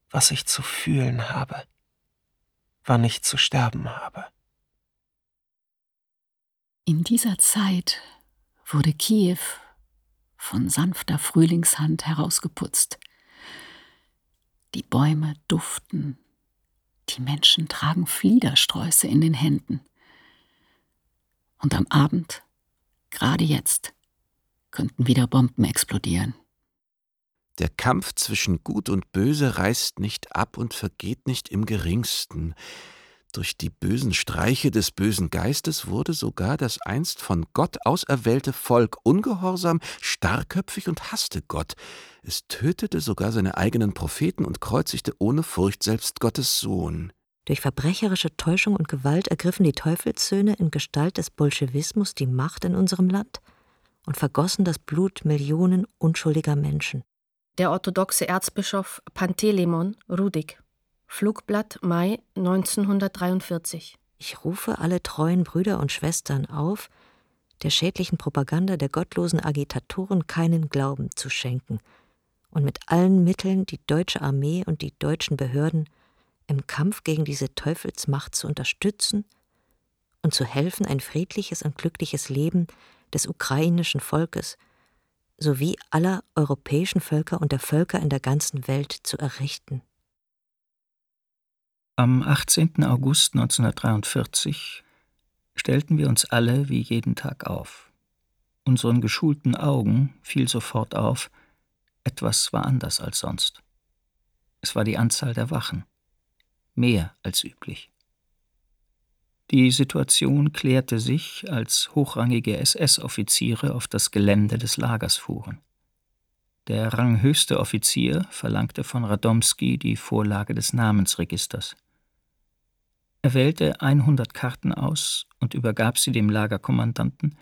was ich zu fühlen habe, wann ich zu sterben habe. In dieser Zeit wurde Kiew von sanfter Frühlingshand herausgeputzt. Die Bäume duften, die Menschen tragen Fliedersträuße in den Händen. Und am Abend, gerade jetzt, könnten wieder Bomben explodieren. Der Kampf zwischen Gut und Böse reißt nicht ab und vergeht nicht im geringsten. Durch die bösen Streiche des bösen Geistes wurde sogar das einst von Gott auserwählte Volk ungehorsam, starrköpfig und hasste Gott. Es tötete sogar seine eigenen Propheten und kreuzigte ohne Furcht selbst Gottes Sohn. Durch verbrecherische Täuschung und Gewalt ergriffen die Teufelssöhne in Gestalt des Bolschewismus die Macht in unserem Land und vergossen das Blut Millionen unschuldiger Menschen der orthodoxe Erzbischof Pantelemon Rudik. Flugblatt Mai 1943. Ich rufe alle treuen Brüder und Schwestern auf, der schädlichen Propaganda der gottlosen Agitatoren keinen Glauben zu schenken und mit allen Mitteln die deutsche Armee und die deutschen Behörden im Kampf gegen diese Teufelsmacht zu unterstützen und zu helfen, ein friedliches und glückliches Leben des ukrainischen Volkes sowie aller europäischen Völker und der Völker in der ganzen Welt zu errichten. Am 18. August 1943 stellten wir uns alle wie jeden Tag auf. Unseren geschulten Augen fiel sofort auf, etwas war anders als sonst. Es war die Anzahl der Wachen, mehr als üblich. Die Situation klärte sich, als hochrangige SS-Offiziere auf das Gelände des Lagers fuhren. Der ranghöchste Offizier verlangte von Radomski die Vorlage des Namensregisters. Er wählte 100 Karten aus und übergab sie dem Lagerkommandanten,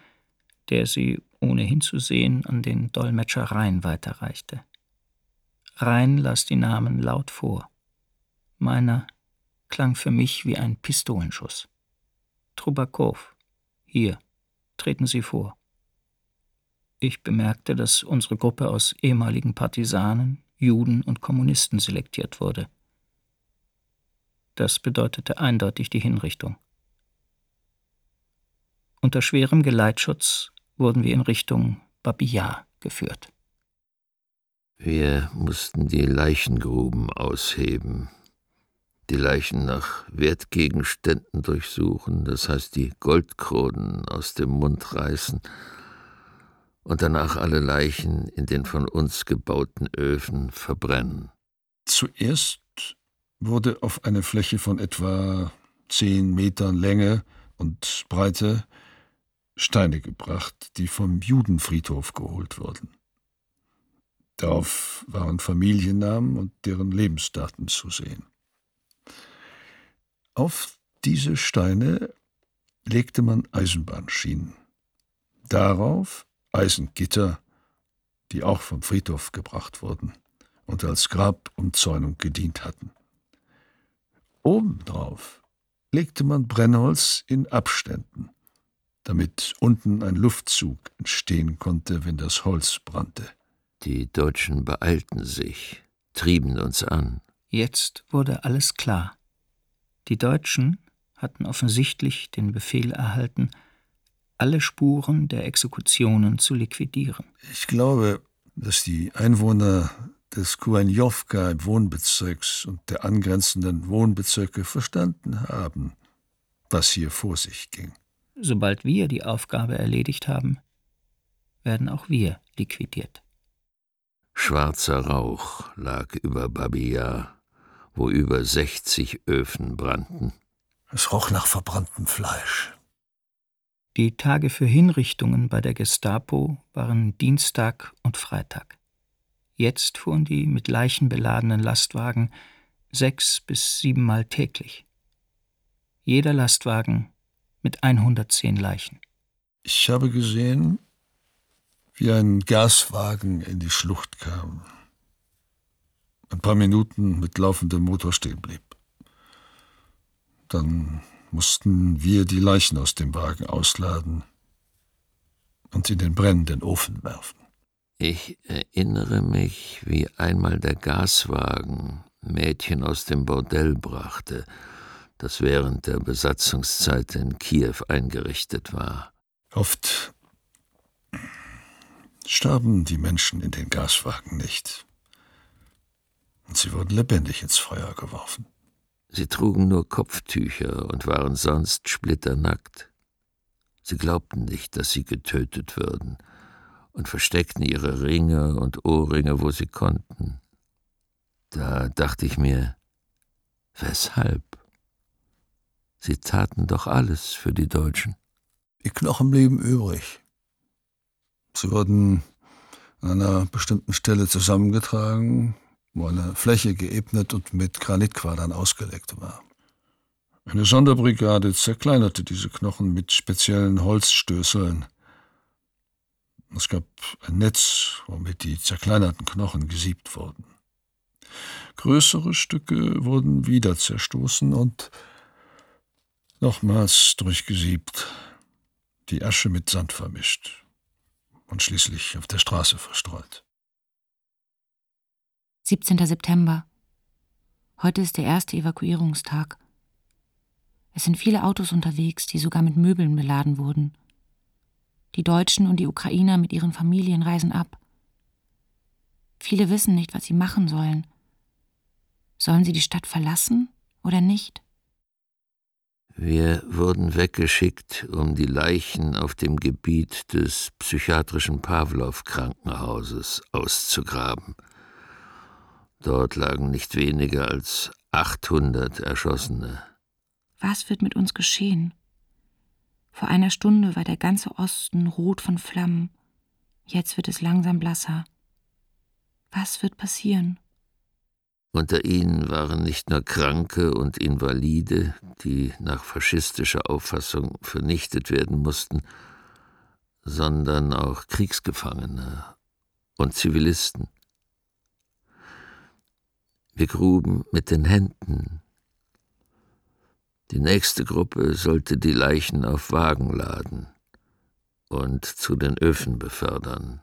der sie, ohne hinzusehen, an den Dolmetscher Rhein weiterreichte. Rhein las die Namen laut vor. Meiner klang für mich wie ein Pistolenschuss. Trubakow. Hier, treten Sie vor. Ich bemerkte, dass unsere Gruppe aus ehemaligen Partisanen, Juden und Kommunisten selektiert wurde. Das bedeutete eindeutig die Hinrichtung. Unter schwerem Geleitschutz wurden wir in Richtung Babiyar geführt. Wir mussten die Leichengruben ausheben, die Leichen nach Wertgegenständen durchsuchen, das heißt die Goldkronen aus dem Mund reißen und danach alle Leichen in den von uns gebauten Öfen verbrennen. Zuerst wurde auf eine Fläche von etwa zehn Metern Länge und Breite Steine gebracht, die vom Judenfriedhof geholt wurden. Darauf waren Familiennamen und deren Lebensdaten zu sehen. Auf diese Steine legte man Eisenbahnschienen. Darauf Eisengitter, die auch vom Friedhof gebracht wurden und als Grabumzäunung gedient hatten. Obendrauf legte man Brennholz in Abständen, damit unten ein Luftzug entstehen konnte, wenn das Holz brannte. Die Deutschen beeilten sich, trieben uns an. Jetzt wurde alles klar. Die Deutschen hatten offensichtlich den Befehl erhalten, alle Spuren der Exekutionen zu liquidieren. Ich glaube, dass die Einwohner des Kuanjowka-Wohnbezirks und der angrenzenden Wohnbezirke verstanden haben, was hier vor sich ging. Sobald wir die Aufgabe erledigt haben, werden auch wir liquidiert. Schwarzer Rauch lag über Babia wo über 60 Öfen brannten. Es roch nach verbranntem Fleisch. Die Tage für Hinrichtungen bei der Gestapo waren Dienstag und Freitag. Jetzt fuhren die mit Leichen beladenen Lastwagen sechs bis siebenmal täglich. Jeder Lastwagen mit 110 Leichen. Ich habe gesehen, wie ein Gaswagen in die Schlucht kam. Ein paar Minuten mit laufendem Motor stehen blieb. Dann mussten wir die Leichen aus dem Wagen ausladen und in den brennenden Ofen werfen. Ich erinnere mich, wie einmal der Gaswagen Mädchen aus dem Bordell brachte, das während der Besatzungszeit in Kiew eingerichtet war. Oft starben die Menschen in den Gaswagen nicht. Und sie wurden lebendig ins Feuer geworfen. Sie trugen nur Kopftücher und waren sonst splitternackt. Sie glaubten nicht, dass sie getötet würden und versteckten ihre Ringe und Ohrringe, wo sie konnten. Da dachte ich mir, weshalb? Sie taten doch alles für die Deutschen. Die Knochen blieben übrig. Sie wurden an einer bestimmten Stelle zusammengetragen, wo eine Fläche geebnet und mit Granitquadern ausgelegt war. Eine Sonderbrigade zerkleinerte diese Knochen mit speziellen Holzstößeln. Es gab ein Netz, womit die zerkleinerten Knochen gesiebt wurden. Größere Stücke wurden wieder zerstoßen und nochmals durchgesiebt, die Asche mit Sand vermischt und schließlich auf der Straße verstreut. 17. September. Heute ist der erste Evakuierungstag. Es sind viele Autos unterwegs, die sogar mit Möbeln beladen wurden. Die Deutschen und die Ukrainer mit ihren Familien reisen ab. Viele wissen nicht, was sie machen sollen. Sollen sie die Stadt verlassen oder nicht? Wir wurden weggeschickt, um die Leichen auf dem Gebiet des psychiatrischen Pawlow-Krankenhauses auszugraben. Dort lagen nicht weniger als 800 Erschossene. Was wird mit uns geschehen? Vor einer Stunde war der ganze Osten rot von Flammen. Jetzt wird es langsam blasser. Was wird passieren? Unter ihnen waren nicht nur Kranke und Invalide, die nach faschistischer Auffassung vernichtet werden mussten, sondern auch Kriegsgefangene und Zivilisten. Wir gruben mit den Händen. Die nächste Gruppe sollte die Leichen auf Wagen laden und zu den Öfen befördern.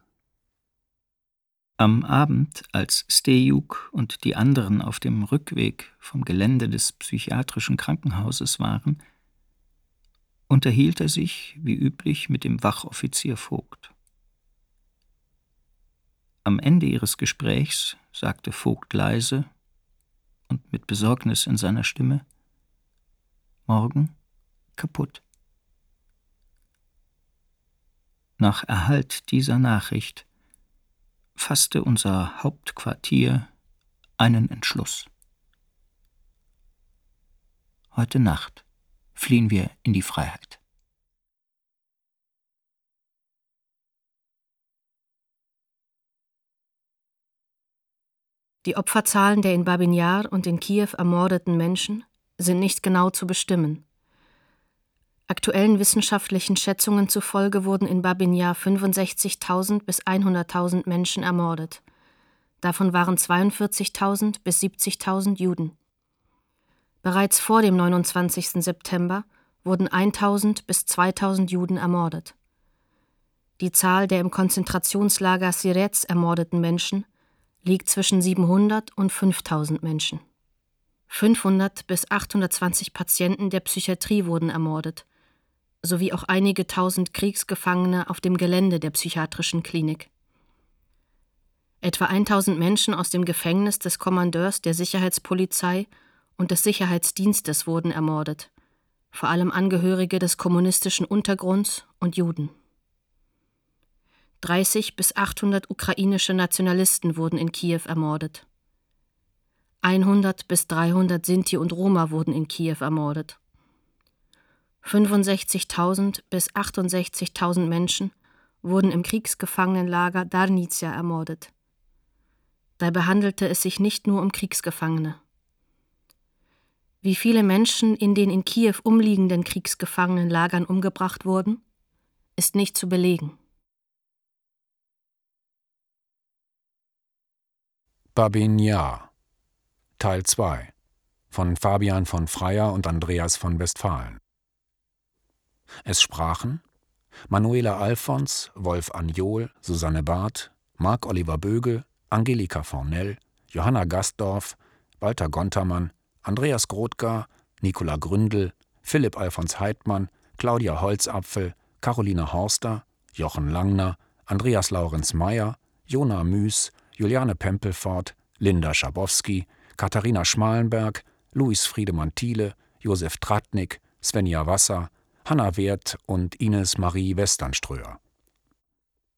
Am Abend, als Stejuk und die anderen auf dem Rückweg vom Gelände des psychiatrischen Krankenhauses waren, unterhielt er sich, wie üblich, mit dem Wachoffizier Vogt. Am Ende ihres Gesprächs sagte Vogt leise, und mit Besorgnis in seiner Stimme Morgen kaputt. Nach Erhalt dieser Nachricht fasste unser Hauptquartier einen Entschluss. Heute Nacht fliehen wir in die Freiheit. Die Opferzahlen der in Babin Yar und in Kiew ermordeten Menschen sind nicht genau zu bestimmen. Aktuellen wissenschaftlichen Schätzungen zufolge wurden in Babin Yar 65.000 bis 100.000 Menschen ermordet. Davon waren 42.000 bis 70.000 Juden. Bereits vor dem 29. September wurden 1.000 bis 2.000 Juden ermordet. Die Zahl der im Konzentrationslager Sirez ermordeten Menschen liegt zwischen 700 und 5000 Menschen. 500 bis 820 Patienten der Psychiatrie wurden ermordet, sowie auch einige tausend Kriegsgefangene auf dem Gelände der psychiatrischen Klinik. Etwa 1000 Menschen aus dem Gefängnis des Kommandeurs der Sicherheitspolizei und des Sicherheitsdienstes wurden ermordet, vor allem Angehörige des kommunistischen Untergrunds und Juden. 30 bis 800 ukrainische Nationalisten wurden in Kiew ermordet. 100 bis 300 Sinti und Roma wurden in Kiew ermordet. 65.000 bis 68.000 Menschen wurden im Kriegsgefangenenlager Darnicia ermordet. Dabei handelte es sich nicht nur um Kriegsgefangene. Wie viele Menschen in den in Kiew umliegenden Kriegsgefangenenlagern umgebracht wurden, ist nicht zu belegen. Babin Yar Teil 2 von Fabian von Freyer und Andreas von Westphalen es sprachen Manuela Alfons, Wolf Anjol, Susanne Barth, Marc Oliver Bögel, Angelika Fornell, Johanna Gastdorf, Walter Gontermann, Andreas Grothgar, Nicola Gründel, Philipp Alfons Heidmann, Claudia Holzapfel, Caroline Horster, Jochen Langner, Andreas Laurenz Meyer, Jona Müß, Juliane Pempelfort, Linda Schabowski, Katharina Schmalenberg, Luis Friedemann Thiele, Josef Tratnik, Svenja Wasser, Hanna Wert und Ines Marie Westernströer.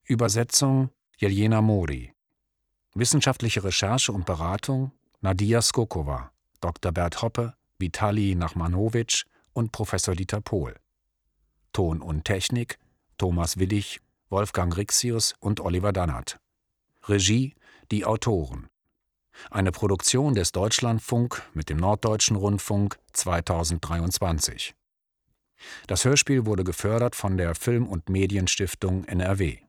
Übersetzung Jelena Mori. Wissenschaftliche Recherche und Beratung Nadia Skokova, Dr. Bert Hoppe, Vitali Nachmanowitsch und Professor Dieter Pohl. Ton und Technik Thomas Willig, Wolfgang Rixius und Oliver Dannert. Regie die Autoren. Eine Produktion des Deutschlandfunk mit dem Norddeutschen Rundfunk 2023. Das Hörspiel wurde gefördert von der Film- und Medienstiftung NRW